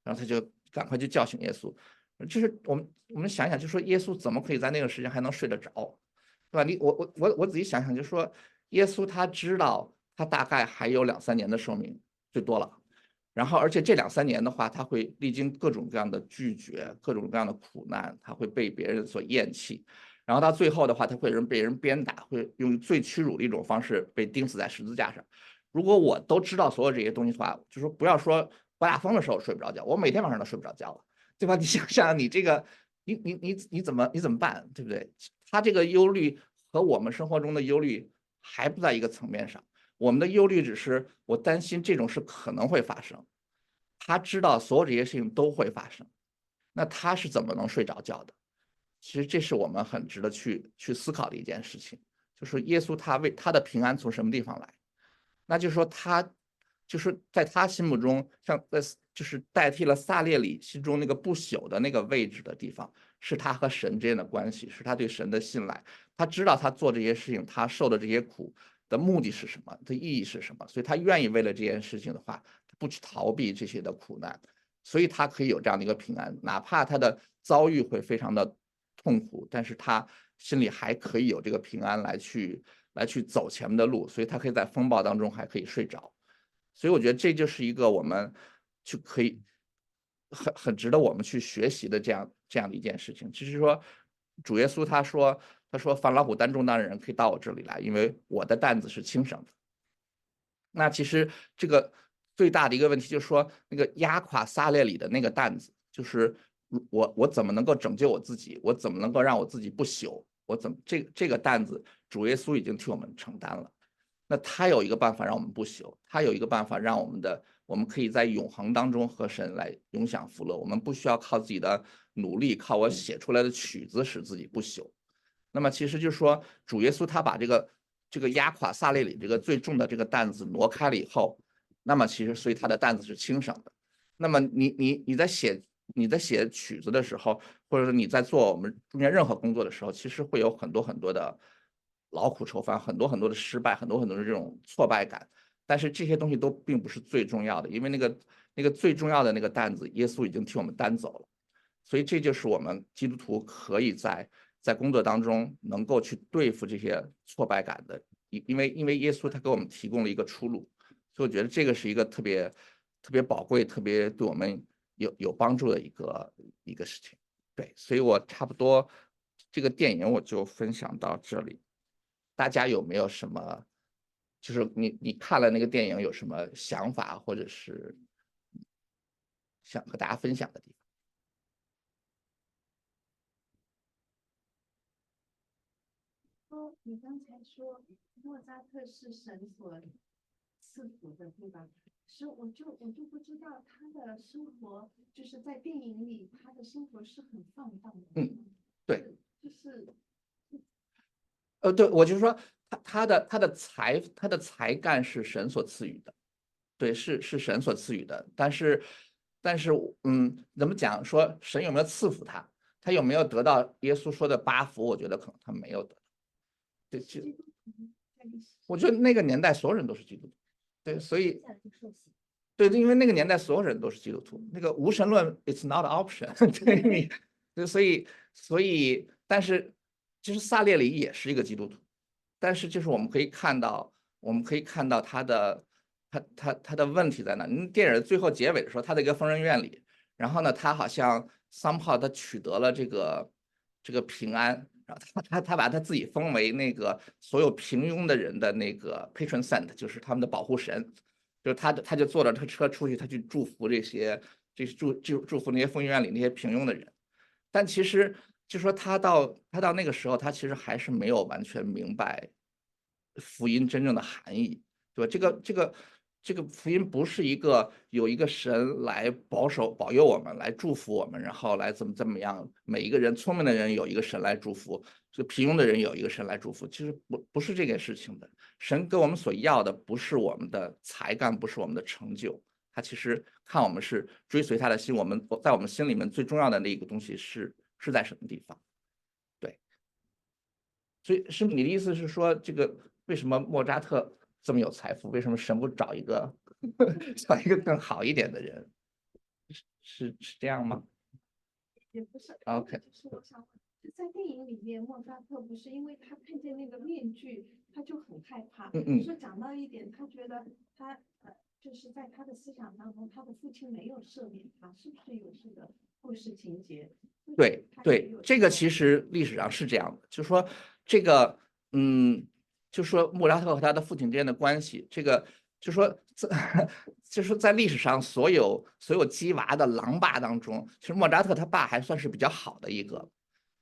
然后他就赶快就叫醒耶稣。就是我们我们想想，就说耶稣怎么可以在那个时间还能睡得着，对吧？你我我我我仔细想想，就说耶稣他知道他大概还有两三年的寿命最多了，然后而且这两三年的话，他会历经各种各样的拒绝，各种各样的苦难，他会被别人所厌弃。然后到最后的话，他会人被人鞭打，会用最屈辱的一种方式被钉死在十字架上。如果我都知道所有这些东西的话，就说不要说刮大风的时候睡不着觉，我每天晚上都睡不着觉了，对吧？你想想，你这个，你你你你怎么你怎么办，对不对？他这个忧虑和我们生活中的忧虑还不在一个层面上。我们的忧虑只是我担心这种事可能会发生，他知道所有这些事情都会发生，那他是怎么能睡着觉的？其实这是我们很值得去去思考的一件事情，就是耶稣他为他的平安从什么地方来？那就是说他就是在他心目中，像在就是代替了萨列里心中那个不朽的那个位置的地方，是他和神之间的关系，是他对神的信赖。他知道他做这些事情，他受的这些苦的目的是什么，的意义是什么，所以他愿意为了这件事情的话，不去逃避这些的苦难，所以他可以有这样的一个平安，哪怕他的遭遇会非常的。痛苦，但是他心里还可以有这个平安来去来去走前面的路，所以他可以在风暴当中还可以睡着，所以我觉得这就是一个我们就可以很很值得我们去学习的这样这样的一件事情。就是说，主耶稣他说他说凡老虎担重担的人可以到我这里来，因为我的担子是轻省的。那其实这个最大的一个问题就是说，那个压垮撒列里的那个担子就是。我我怎么能够拯救我自己？我怎么能够让我自己不朽？我怎么这这个担子，主耶稣已经替我们承担了。那他有一个办法让我们不朽，他有一个办法让我们的我们可以在永恒当中和神来永享福乐。我们不需要靠自己的努力，靠我写出来的曲子使自己不朽。那么其实就是说，主耶稣他把这个这个压垮萨列里这个最重的这个担子挪开了以后，那么其实所以他的担子是轻省的。那么你你你在写。你在写曲子的时候，或者说你在做我们中间任何工作的时候，其实会有很多很多的劳苦愁烦，很多很多的失败，很多很多的这种挫败感。但是这些东西都并不是最重要的，因为那个那个最重要的那个担子，耶稣已经替我们担走了。所以这就是我们基督徒可以在在工作当中能够去对付这些挫败感的，因因为因为耶稣他给我们提供了一个出路。所以我觉得这个是一个特别特别宝贵、特别对我们。有有帮助的一个一个事情，对，所以我差不多这个电影我就分享到这里，大家有没有什么，就是你你看了那个电影有什么想法，或者是想和大家分享的地方。哦，你刚才说莫扎特是神所赐福的，对吧？是，我就我就不知道他的生活，就是在电影里，他的生活是很放荡的。嗯。对。就是。呃，对，我就是说。他他的他的才他的才干是神所赐予的，对，是是神所赐予的，但是但是嗯，怎么讲？说神有没有赐福他？他有没有得到耶稣说的八福？我觉得可能他没有得。对，就我觉得那个年代所有人都是基督徒，对，所以对，因为那个年代所有人都是基督徒，那个无神论 it's not option，对你，对，所以所以，但是其实萨列里也是一个基督徒，但是就是我们可以看到，我们可以看到他的他他他的问题在哪？电影最后结尾的时候，他在一个疯人院里，然后呢，他好像 somehow 他取得了这个这个平安。然后他他他把他自己封为那个所有平庸的人的那个 patron saint，就是他们的保护神，就是他他就坐着他车出去，他去祝福这些，这祝祝祝福那些疯人院里那些平庸的人。但其实就说他到他到那个时候，他其实还是没有完全明白福音真正的含义，对吧？这个这个。这个福音不是一个有一个神来保守保佑我们，来祝福我们，然后来怎么怎么样？每一个人聪明的人有一个神来祝福，这平庸的人有一个神来祝福。其实不不是这件事情的。神给我们所要的不是我们的才干，不是我们的成就，他其实看我们是追随他的心。我们在我们心里面最重要的那一个东西是是在什么地方？对。所以是你的意思是说，这个为什么莫扎特？这么有财富，为什么神不找一个 找一个更好一点的人？是是是这样吗？也不是。OK。就是我想问，在电影里面，莫扎特不是因为他看见那个面具，他就很害怕。嗯嗯。说讲到一点，他觉得他呃，就是在他的思想当中，他的父亲没有赦免他，是不是有这个故事情节？对对，这个其实历史上是这样的，就是说这个嗯。就说莫扎特和他的父亲之间的关系，这个就说在 就是在历史上所有所有鸡娃的狼爸当中，其实莫扎特他爸还算是比较好的一个。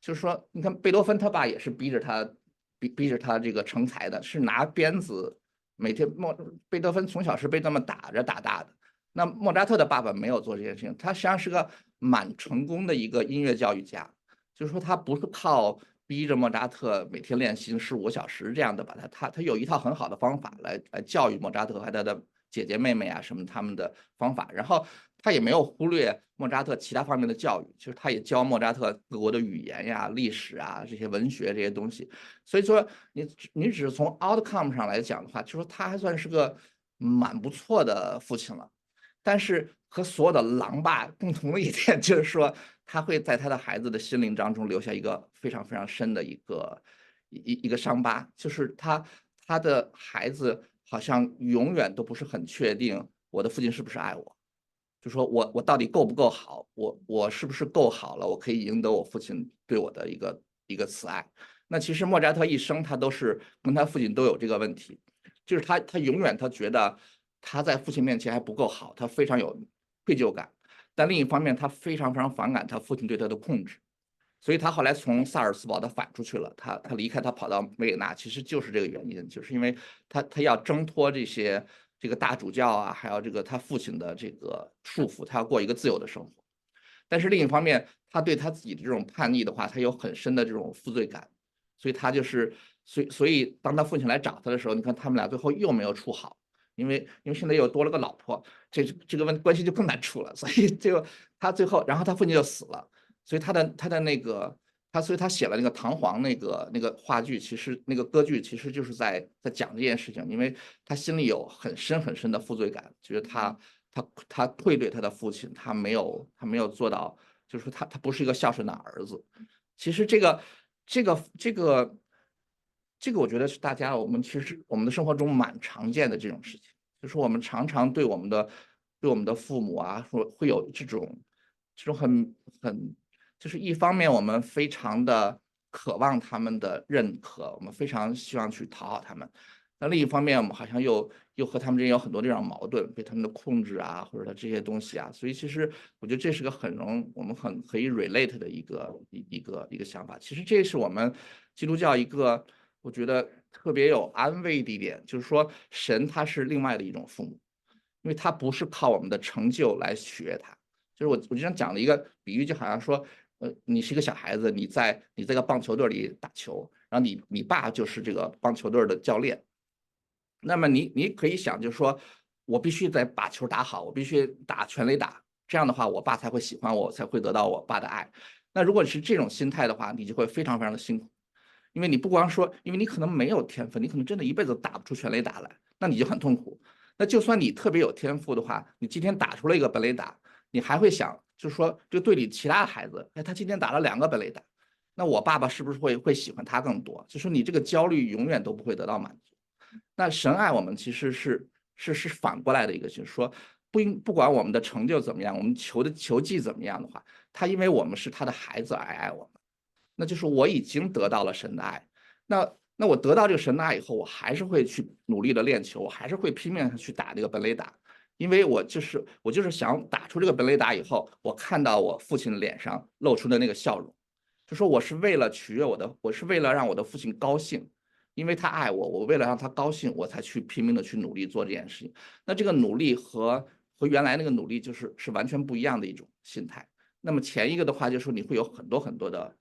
就是说，你看贝多芬他爸也是逼着他逼逼着他这个成才的，是拿鞭子每天莫贝多芬从小是被这么打着打大的。那莫扎特的爸爸没有做这件事情，他实际上是个蛮成功的一个音乐教育家，就是说他不是靠。逼着莫扎特每天练习十五小时，这样的把他他他有一套很好的方法来来教育莫扎特和他的姐姐妹妹啊什么他们的方法，然后他也没有忽略莫扎特其他方面的教育，就是他也教莫扎特各国的语言呀、历史啊这些文学这些东西。所以说你你只是从 outcome 上来讲的话，就说他还算是个蛮不错的父亲了。但是和所有的狼爸共同的一点 就是说。他会在他的孩子的心灵当中留下一个非常非常深的一个一一个伤疤，就是他他的孩子好像永远都不是很确定我的父亲是不是爱我，就说我我到底够不够好，我我是不是够好了，我可以赢得我父亲对我的一个一个慈爱。那其实莫扎特一生他都是跟他父亲都有这个问题，就是他他永远他觉得他在父亲面前还不够好，他非常有愧疚感。但另一方面，他非常非常反感他父亲对他的控制，所以他后来从萨尔斯堡他反出去了，他他离开，他跑到维也纳，其实就是这个原因，就是因为他他要挣脱这些这个大主教啊，还有这个他父亲的这个束缚，他要过一个自由的生活。但是另一方面，他对他自己的这种叛逆的话，他有很深的这种负罪感，所以他就是，所以所以当他父亲来找他的时候，你看他们俩最后又没有处好。因为因为现在又多了个老婆，这这个问关系就更难处了，所以就他最后，然后他父亲就死了，所以他的他的那个他，所以他写了那个唐璜那个那个话剧，其实那个歌剧其实就是在在讲这件事情，因为他心里有很深很深的负罪感，就是他他他愧对他的父亲，他没有他没有做到，就是说他他不是一个孝顺的儿子。其实这个这个这个。这个我觉得是大家我们其实我们的生活中蛮常见的这种事情，就是我们常常对我们的对我们的父母啊，说会有这种这种很很，就是一方面我们非常的渴望他们的认可，我们非常希望去讨好他们，那另一方面我们好像又又和他们之间有很多这种矛盾，被他们的控制啊，或者他这些东西啊，所以其实我觉得这是个很容我们很可以 relate 的一个一一个一个想法。其实这是我们基督教一个。我觉得特别有安慰的一点，就是说神他是另外的一种父母，因为他不是靠我们的成就来取悦他。就是我我经常讲的一个比喻，就好像说，呃，你是一个小孩子，你在你在个棒球队里打球，然后你你爸就是这个棒球队的教练，那么你你可以想，就是说我必须得把球打好，我必须打全垒打，这样的话我爸才会喜欢我，才会得到我爸的爱。那如果是这种心态的话，你就会非常非常的辛苦，因为你不光说，因为你可能没有天分，你可能真的一辈子打不出全垒打来，那你就很痛苦。那就算你特别有天赋的话，你今天打出了一个本垒打。你还会想，就是说，这个队里其他的孩子，哎，他今天打了两个本垒打，那我爸爸是不是会会喜欢他更多？就说你这个焦虑永远都不会得到满足。那神爱我们其实是是是反过来的一个，就是说，不应不管我们的成就怎么样，我们求的球技怎么样的话，他因为我们是他的孩子而爱我们，那就是我已经得到了神的爱。那那我得到这个神的爱以后，我还是会去努力的练球，我还是会拼命去打这个本垒打。因为我就是我就是想打出这个本垒打以后，我看到我父亲脸上露出的那个笑容，就说我是为了取悦我的，我是为了让我的父亲高兴，因为他爱我，我为了让他高兴，我才去拼命的去努力做这件事情。那这个努力和和原来那个努力就是是完全不一样的一种心态。那么前一个的话，就是说你会有很多很多的。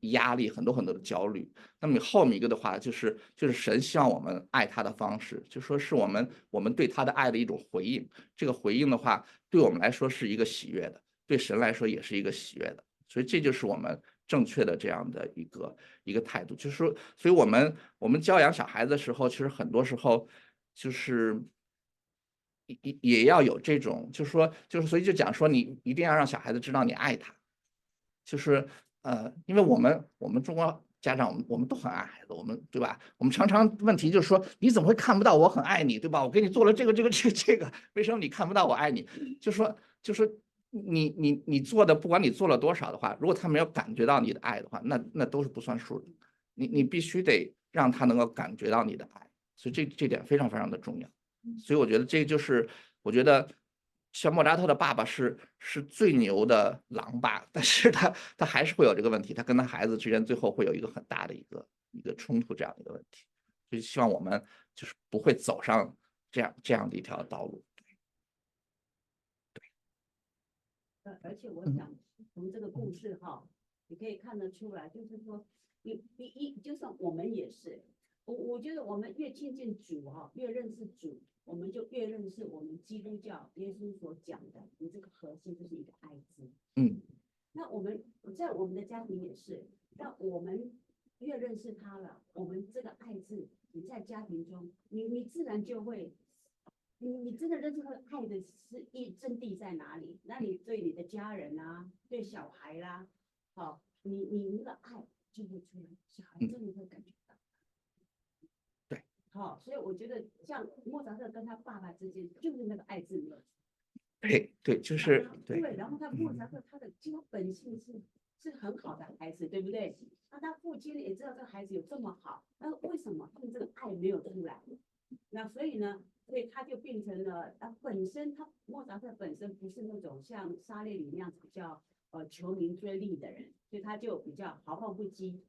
压力很多很多的焦虑，那么你后面一个的话就是就是神希望我们爱他的方式，就说是我们我们对他的爱的一种回应。这个回应的话，对我们来说是一个喜悦的，对神来说也是一个喜悦的。所以这就是我们正确的这样的一个一个态度。就是说，所以我们我们教养小孩子的时候，其实很多时候就是也也也要有这种，就是说就是所以就讲说，你一定要让小孩子知道你爱他，就是。呃，因为我们我们中国家长，我们我们都很爱孩子，我们对吧？我们常常问题就是说，你怎么会看不到我很爱你，对吧？我给你做了这个这个这这个，为什么你看不到我爱你？就说就是你你你做的，不管你做了多少的话，如果他没有感觉到你的爱的话，那那都是不算数的。你你必须得让他能够感觉到你的爱，所以这这点非常非常的重要。所以我觉得这就是我觉得。像莫扎特的爸爸是是最牛的狼爸，但是他他还是会有这个问题，他跟他孩子之间最后会有一个很大的一个一个冲突这样的一个问题，就希望我们就是不会走上这样这样的一条道路。对，呃，而且我想从这个故事哈，你可以看得出来，就是说，你你一，就算我们也是，我我觉得我们越亲近主哈，越认识主。我们就越认识我们基督教耶稣所讲的，你这个核心就是一个爱字。嗯，那我们在我们的家庭也是，那我们越认识他了，我们这个爱字，你在家庭中，你你自然就会，你你真的认识爱的是一真谛在哪里？那你对你的家人啊，对小孩啦，好，你你那个爱就会出来，小孩真的会感觉。好，所以我觉得像莫扎特跟他爸爸之间就是那个爱字没有。对对，就是对。对，然后他莫扎特他的基本本性是是很好的孩子，对不对？那他父亲也知道这个孩子有这么好，那为什么他们这个爱没有出来？那所以呢，所以他就变成了他本身他莫扎特本身不是那种像沙列里那样子比较呃求名追利的人，所以他就比较豪放不羁。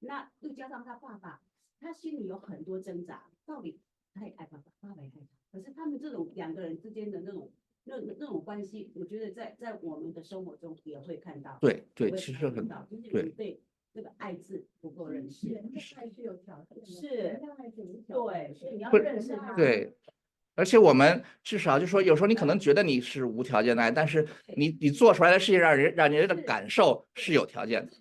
那又加上他爸爸。他心里有很多挣扎，到底他也爱爸爸，爸爸也爱他。可是他们这种两个人之间的那种那那种关系，我觉得在在我们的生活中也会看到。对对，其实很到，就是对对这个爱字不够认识。爱是有条件的，是，对，所以你要认识他。对。而且我们至少就说，有时候你可能觉得你是无条件的爱，但是你你做出来的事情让人让人的感受是有条件的。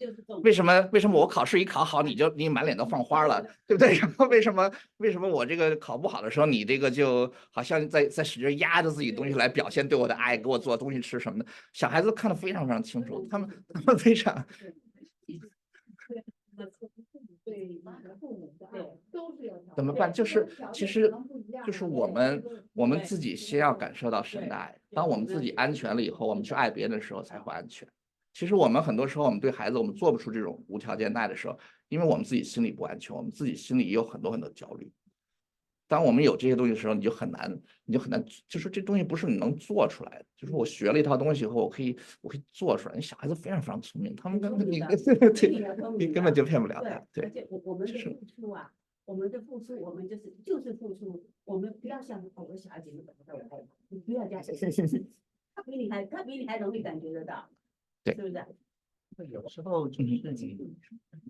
为什么？为什么我考试一考好，你就你满脸都放花了，对不对？然后为什么？为什么我这个考不好的时候，你这个就好像在在使劲压着自己东西来表现对我的爱，给我做东西吃什么的？小孩子看得非常非常清楚，他们他们非常。对怎么办？就是其实就是我们我们自己先要感受到神的爱。当我们自己安全了以后，我们去爱别人的时候才会安全。其实我们很多时候，我们对孩子我们做不出这种无条件爱的时候，因为我们自己心里不安全，我们自己心里也有很多很多焦虑。当我们有这些东西的时候，你就很难，你就很难，就是这东西不是你能做出来的。就是我学了一套东西以后，我可以，我可以做出来。你小孩子非常非常聪明，他们根本你根本 你根本就骗不了他。对，而且我我们的付出啊，我们的付出，我们就是就是付出，我们不要想哦，我小孩子你感觉到我爱你，你不要这样想，他比你还他比你还容易感觉得到，对是不是？有时候就是你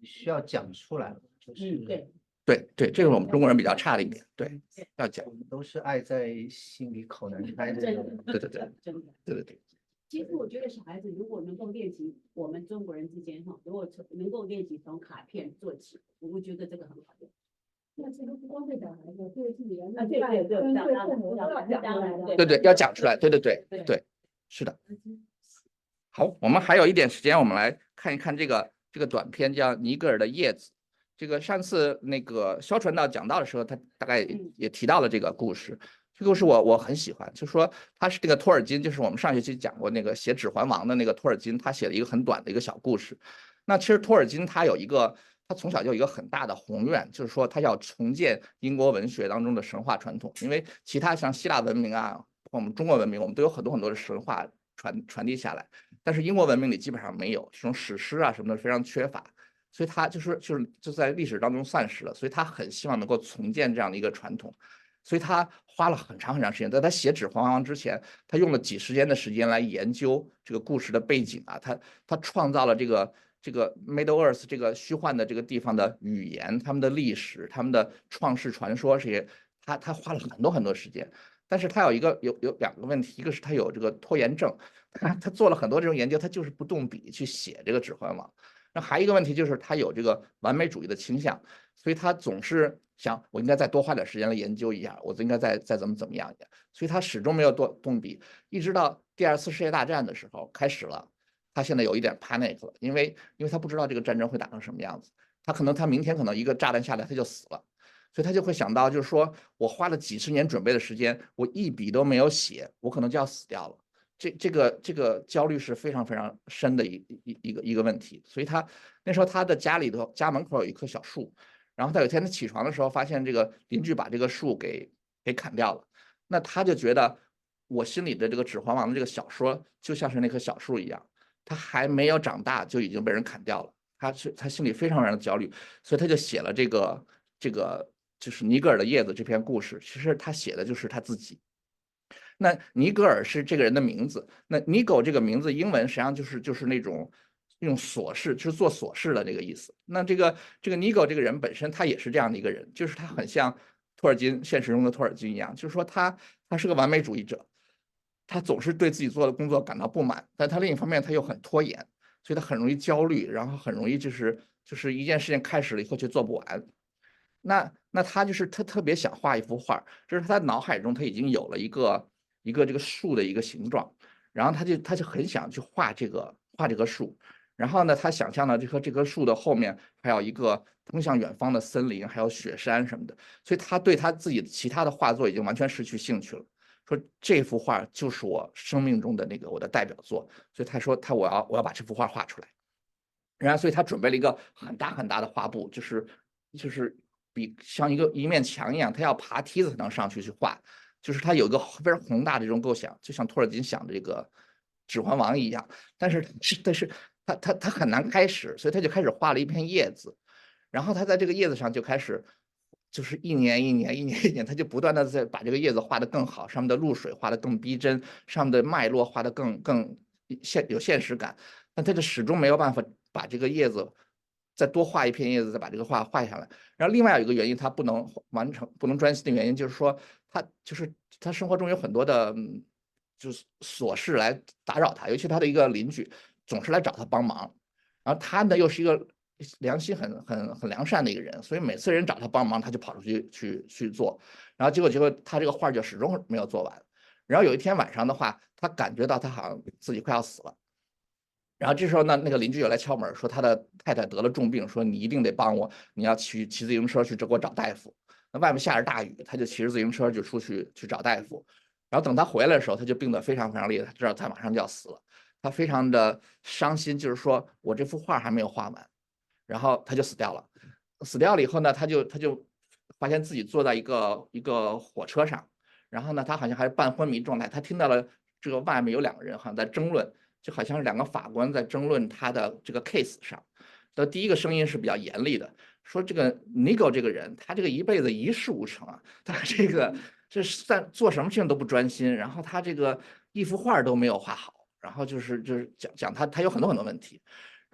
需要讲出来，就是嗯，对，对对，这个是我们中国人比较差的一点，对，要讲我，们都是爱在心里口难开的真人。的，对对对真的。对对对，其实我觉得小孩子如果能够练习，我们中国人之间哈，如果从能够练习从卡片做起，我会觉得这个很好用。那这个不光对小孩子，对自己的啊对对对跟对父母都要讲出来的。对对对，要讲出来，对对对对对，是的。好，我们还有一点时间，我们来看一看这个这个短片，叫《尼格尔的叶子》。这个上次那个肖传道讲到的时候，他大概也提到了这个故事。这个故事我我很喜欢，就说他是这个托尔金，就是我们上学期讲过那个写《指环王》的那个托尔金，他写了一个很短的一个小故事。那其实托尔金他有一个，他从小就有一个很大的宏愿，就是说他要重建英国文学当中的神话传统，因为其他像希腊文明啊，我们中国文明，我们都有很多很多的神话传传递下来，但是英国文明里基本上没有这种史诗啊什么的非常缺乏，所以他就是就是就在历史当中散失了，所以他很希望能够重建这样的一个传统，所以他花了很长很长时间，在他写《指环王》之前，他用了几十年的时间来研究这个故事的背景啊，他他创造了这个这个 Middle Earth 这个虚幻的这个地方的语言、他们的历史、他们的创世传说这些，他他花了很多很多时间。但是他有一个有有两个问题，一个是他有这个拖延症，他他做了很多这种研究，他就是不动笔去写这个《指环王》。那还有一个问题就是他有这个完美主义的倾向，所以他总是想我应该再多花点时间来研究一下，我应该再再怎么怎么样一下，所以他始终没有动动笔，一直到第二次世界大战的时候开始了，他现在有一点 panic 了，因为因为他不知道这个战争会打成什么样子，他可能他明天可能一个炸弹下来他就死了。所以他就会想到，就是说我花了几十年准备的时间，我一笔都没有写，我可能就要死掉了。这这个这个焦虑是非常非常深的一一一个一个问题。所以他那时候他的家里头家门口有一棵小树，然后他有一天他起床的时候，发现这个邻居把这个树给给砍掉了，那他就觉得我心里的这个《指环王》的这个小说就像是那棵小树一样，他还没有长大就已经被人砍掉了，他是他心里非常非常的焦虑，所以他就写了这个这个。就是尼格尔的叶子这篇故事，其实他写的就是他自己。那尼格尔是这个人的名字，那尼狗这个名字英文实际上就是就是那种用琐事，就是做琐事的这个意思。那这个这个尼狗这个人本身他也是这样的一个人，就是他很像托尔金现实中的托尔金一样，就是说他他是个完美主义者，他总是对自己做的工作感到不满，但他另一方面他又很拖延，所以他很容易焦虑，然后很容易就是就是一件事情开始了以后就做不完。那那他就是他特别想画一幅画，就是他脑海中他已经有了一个一个这个树的一个形状，然后他就他就很想去画这个画这棵树，然后呢，他想象了这棵这棵树的后面还有一个通向远方的森林，还有雪山什么的，所以他对他自己其他的画作已经完全失去兴趣了。说这幅画就是我生命中的那个我的代表作，所以他说他我要我要把这幅画画出来，然后所以他准备了一个很大很大的画布，就是就是。比像一个一面墙一样，他要爬梯子才能上去去画，就是他有一个非常宏大的这种构想，就像托尔金想的这个《指环王》一样。但是是但是他他他很难开始，所以他就开始画了一片叶子，然后他在这个叶子上就开始，就是一年一年一年一年，他就不断的在把这个叶子画得更好，上面的露水画得更逼真，上面的脉络画得更更现有现实感，但他就始终没有办法把这个叶子。再多画一片叶子，再把这个画画下来。然后另外有一个原因，他不能完成、不能专心的原因，就是说他就是他生活中有很多的，就是琐事来打扰他，尤其他的一个邻居总是来找他帮忙。然后他呢又是一个良心很很很良善的一个人，所以每次人找他帮忙，他就跑出去去去做。然后结果结果他这个画就始终没有做完。然后有一天晚上的话，他感觉到他好像自己快要死了。然后这时候呢，那个邻居又来敲门，说他的太太得了重病，说你一定得帮我，你要骑骑自行车去这给我找大夫。那外面下着大雨，他就骑着自行车就出去去找大夫。然后等他回来的时候，他就病得非常非常厉害，他知道他马上就要死了，他非常的伤心，就是说我这幅画还没有画完，然后他就死掉了。死掉了以后呢，他就他就发现自己坐在一个一个火车上，然后呢，他好像还是半昏迷状态，他听到了这个外面有两个人好像在争论。就好像是两个法官在争论他的这个 case 上，的第一个声音是比较严厉的，说这个 Nigo 这个人，他这个一辈子一事无成啊，他这个这是在做什么事情都不专心，然后他这个一幅画都没有画好，然后就是就是讲讲他他有很多很多问题，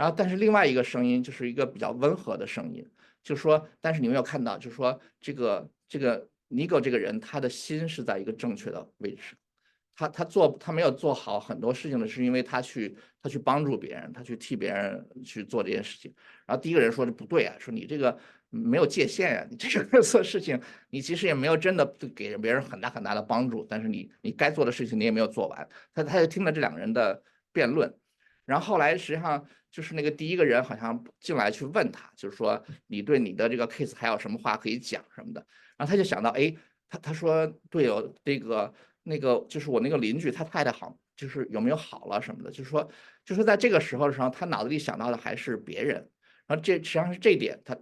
然后但是另外一个声音就是一个比较温和的声音，就说但是你没有看到，就是说这个这个 Nigo 这个人他的心是在一个正确的位置上。他他做他没有做好很多事情呢，是因为他去他去帮助别人，他去替别人去做这件事情。然后第一个人说的不对啊，说你这个没有界限呀，你这个做事情，你其实也没有真的给别人很大很大的帮助，但是你你该做的事情你也没有做完。他他就听了这两个人的辩论，然后后来实际上就是那个第一个人好像进来去问他，就是说你对你的这个 case 还有什么话可以讲什么的。然后他就想到，哎，他他说队友，这个。那个就是我那个邻居，他太太好，就是有没有好了什么的，就是说，就是在这个时候的时候，他脑子里想到的还是别人，然后这实际上是这点，他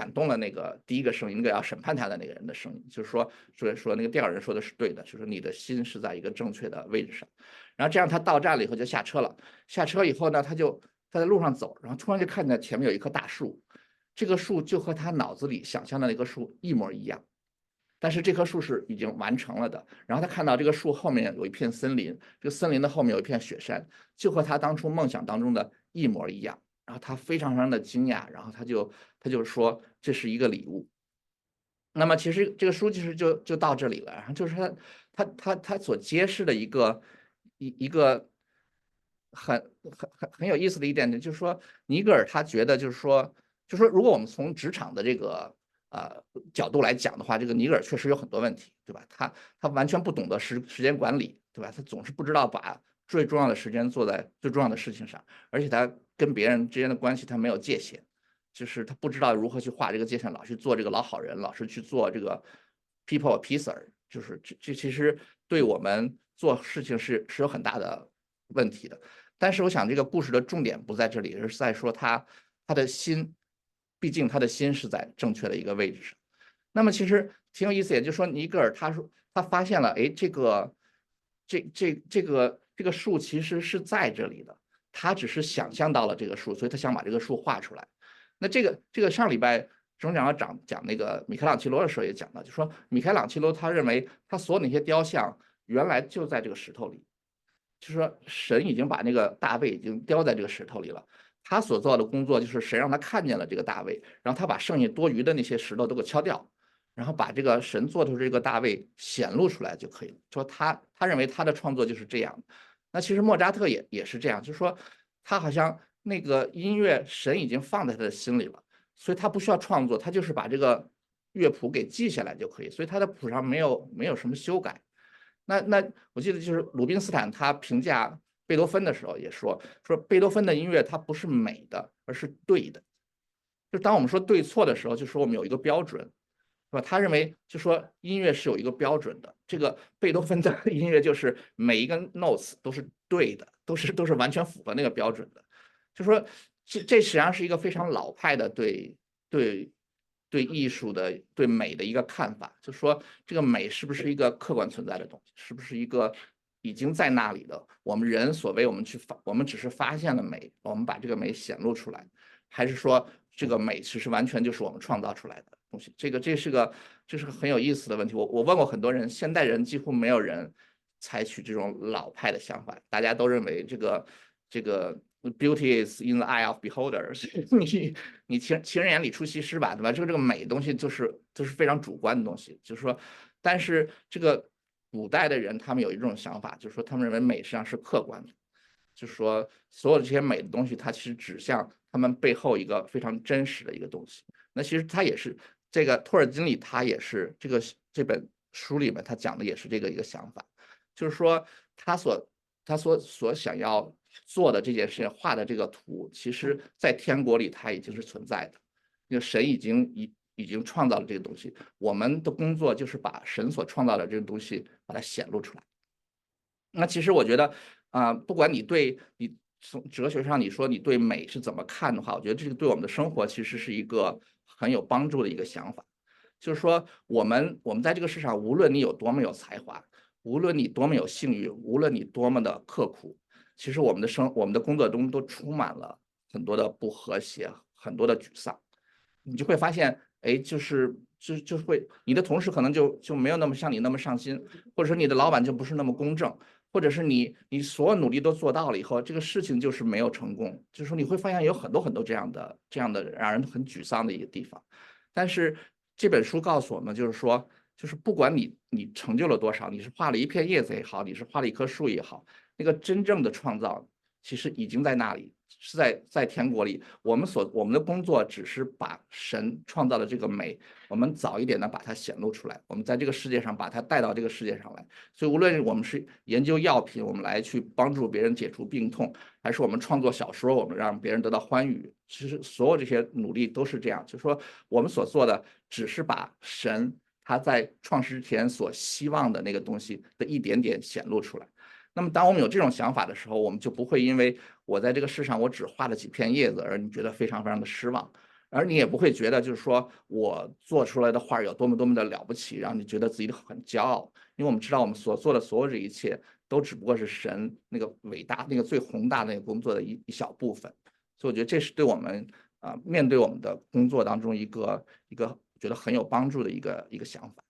感动了那个第一个声音，那个要审判他的那个人的声音，就是说，所以说那个第二人说的是对的，就是你的心是在一个正确的位置上，然后这样他到站了以后就下车了，下车以后呢，他就他在路上走，然后突然就看见前面有一棵大树，这个树就和他脑子里想象的那棵树一模一样。但是这棵树是已经完成了的，然后他看到这个树后面有一片森林，这个森林的后面有一片雪山，就和他当初梦想当中的一模一样。然后他非常非常的惊讶，然后他就他就说这是一个礼物。那么其实这个书其实就就到这里了，然后就是他他他他所揭示的一个一一个很很很很有意思的一点呢，就是说尼格尔他觉得就是说就说如果我们从职场的这个。呃，角度来讲的话，这个尼格尔确实有很多问题，对吧？他他完全不懂得时时间管理，对吧？他总是不知道把最重要的时间做在最重要的事情上，而且他跟别人之间的关系他没有界限，就是他不知道如何去画这个界限，老去做这个老好人，老是去做这个 people pleaser，就是这这其实对我们做事情是是有很大的问题的。但是我想这个故事的重点不在这里，而是在说他他的心。毕竟他的心是在正确的一个位置上，那么其实挺有意思，也就是说尼格尔他说他发现了，哎，这个这这这个这个树其实是在这里的，他只是想象到了这个树，所以他想把这个树画出来。那这个这个上礼拜中讲要讲讲那个米开朗基罗的时候也讲到，就说米开朗基罗他认为他所有那些雕像原来就在这个石头里，就是说神已经把那个大卫已经雕在这个石头里了。他所做的工作就是神让他看见了这个大卫，然后他把剩下多余的那些石头都给敲掉，然后把这个神做出这个大卫显露出来就可以了。说他他认为他的创作就是这样。那其实莫扎特也也是这样，就是说他好像那个音乐神已经放在他的心里了，所以他不需要创作，他就是把这个乐谱给记下来就可以，所以他的谱上没有没有什么修改。那那我记得就是鲁宾斯坦他评价。贝多芬的时候也说说贝多芬的音乐它不是美的，而是对的。就当我们说对错的时候，就说我们有一个标准，是吧？他认为就说音乐是有一个标准的。这个贝多芬的 音乐就是每一个 notes 都是对的，都是都是完全符合那个标准的。就说这这实际上是一个非常老派的对对对艺术的对美的一个看法，就说这个美是不是一个客观存在的东西，是不是一个？已经在那里的，我们人所谓我们去发，我们只是发现了美，我们把这个美显露出来，还是说这个美其实完全就是我们创造出来的东西？这个这是个这是个很有意思的问题。我我问过很多人，现代人几乎没有人采取这种老派的想法，大家都认为这个这个 beauty is in the eye of beholders 你你情情人眼里出西施吧，对吧？这个这个美东西就是就是非常主观的东西，就是说，但是这个。古代的人，他们有一种想法，就是说，他们认为美实际上是客观的，就是说，所有的这些美的东西，它其实指向他们背后一个非常真实的一个东西。那其实他也是这个托尔金里，他也是这个这本书里面他讲的也是这个一个想法，就是说，他所他所所想要做的这件事情，画的这个图，其实在天国里它已经是存在的，那个神已经已。已经创造了这个东西，我们的工作就是把神所创造的这个东西把它显露出来。那其实我觉得，啊，不管你对你从哲学上你说你对美是怎么看的话，我觉得这个对我们的生活其实是一个很有帮助的一个想法。就是说，我们我们在这个世上，无论你有多么有才华，无论你多么有幸运，无论你多么的刻苦，其实我们的生我们的工作中都充满了很多的不和谐，很多的沮丧。你就会发现，哎，就是就就会你的同事可能就就没有那么像你那么上心，或者说你的老板就不是那么公正，或者是你你所有努力都做到了以后，这个事情就是没有成功，就是说你会发现有很多很多这样的这样的让人很沮丧的一个地方。但是这本书告诉我们，就是说，就是不管你你成就了多少，你是画了一片叶子也好，你是画了一棵树也好，那个真正的创造其实已经在那里，是在在天国里。我们所我们的工作只是把神创造的这个美，我们早一点的把它显露出来，我们在这个世界上把它带到这个世界上来。所以，无论我们是研究药品，我们来去帮助别人解除病痛，还是我们创作小说，我们让别人得到欢愉，其实所有这些努力都是这样。就是说，我们所做的只是把神他在创世之前所希望的那个东西的一点点显露出来。那么，当我们有这种想法的时候，我们就不会因为我在这个世上我只画了几片叶子而你觉得非常非常的失望，而你也不会觉得就是说我做出来的画有多么多么的了不起，让你觉得自己很骄傲。因为我们知道我们所做的所有这一切都只不过是神那个伟大、那个最宏大的那个工作的一一小部分。所以，我觉得这是对我们啊面对我们的工作当中一个一个觉得很有帮助的一个一个想法。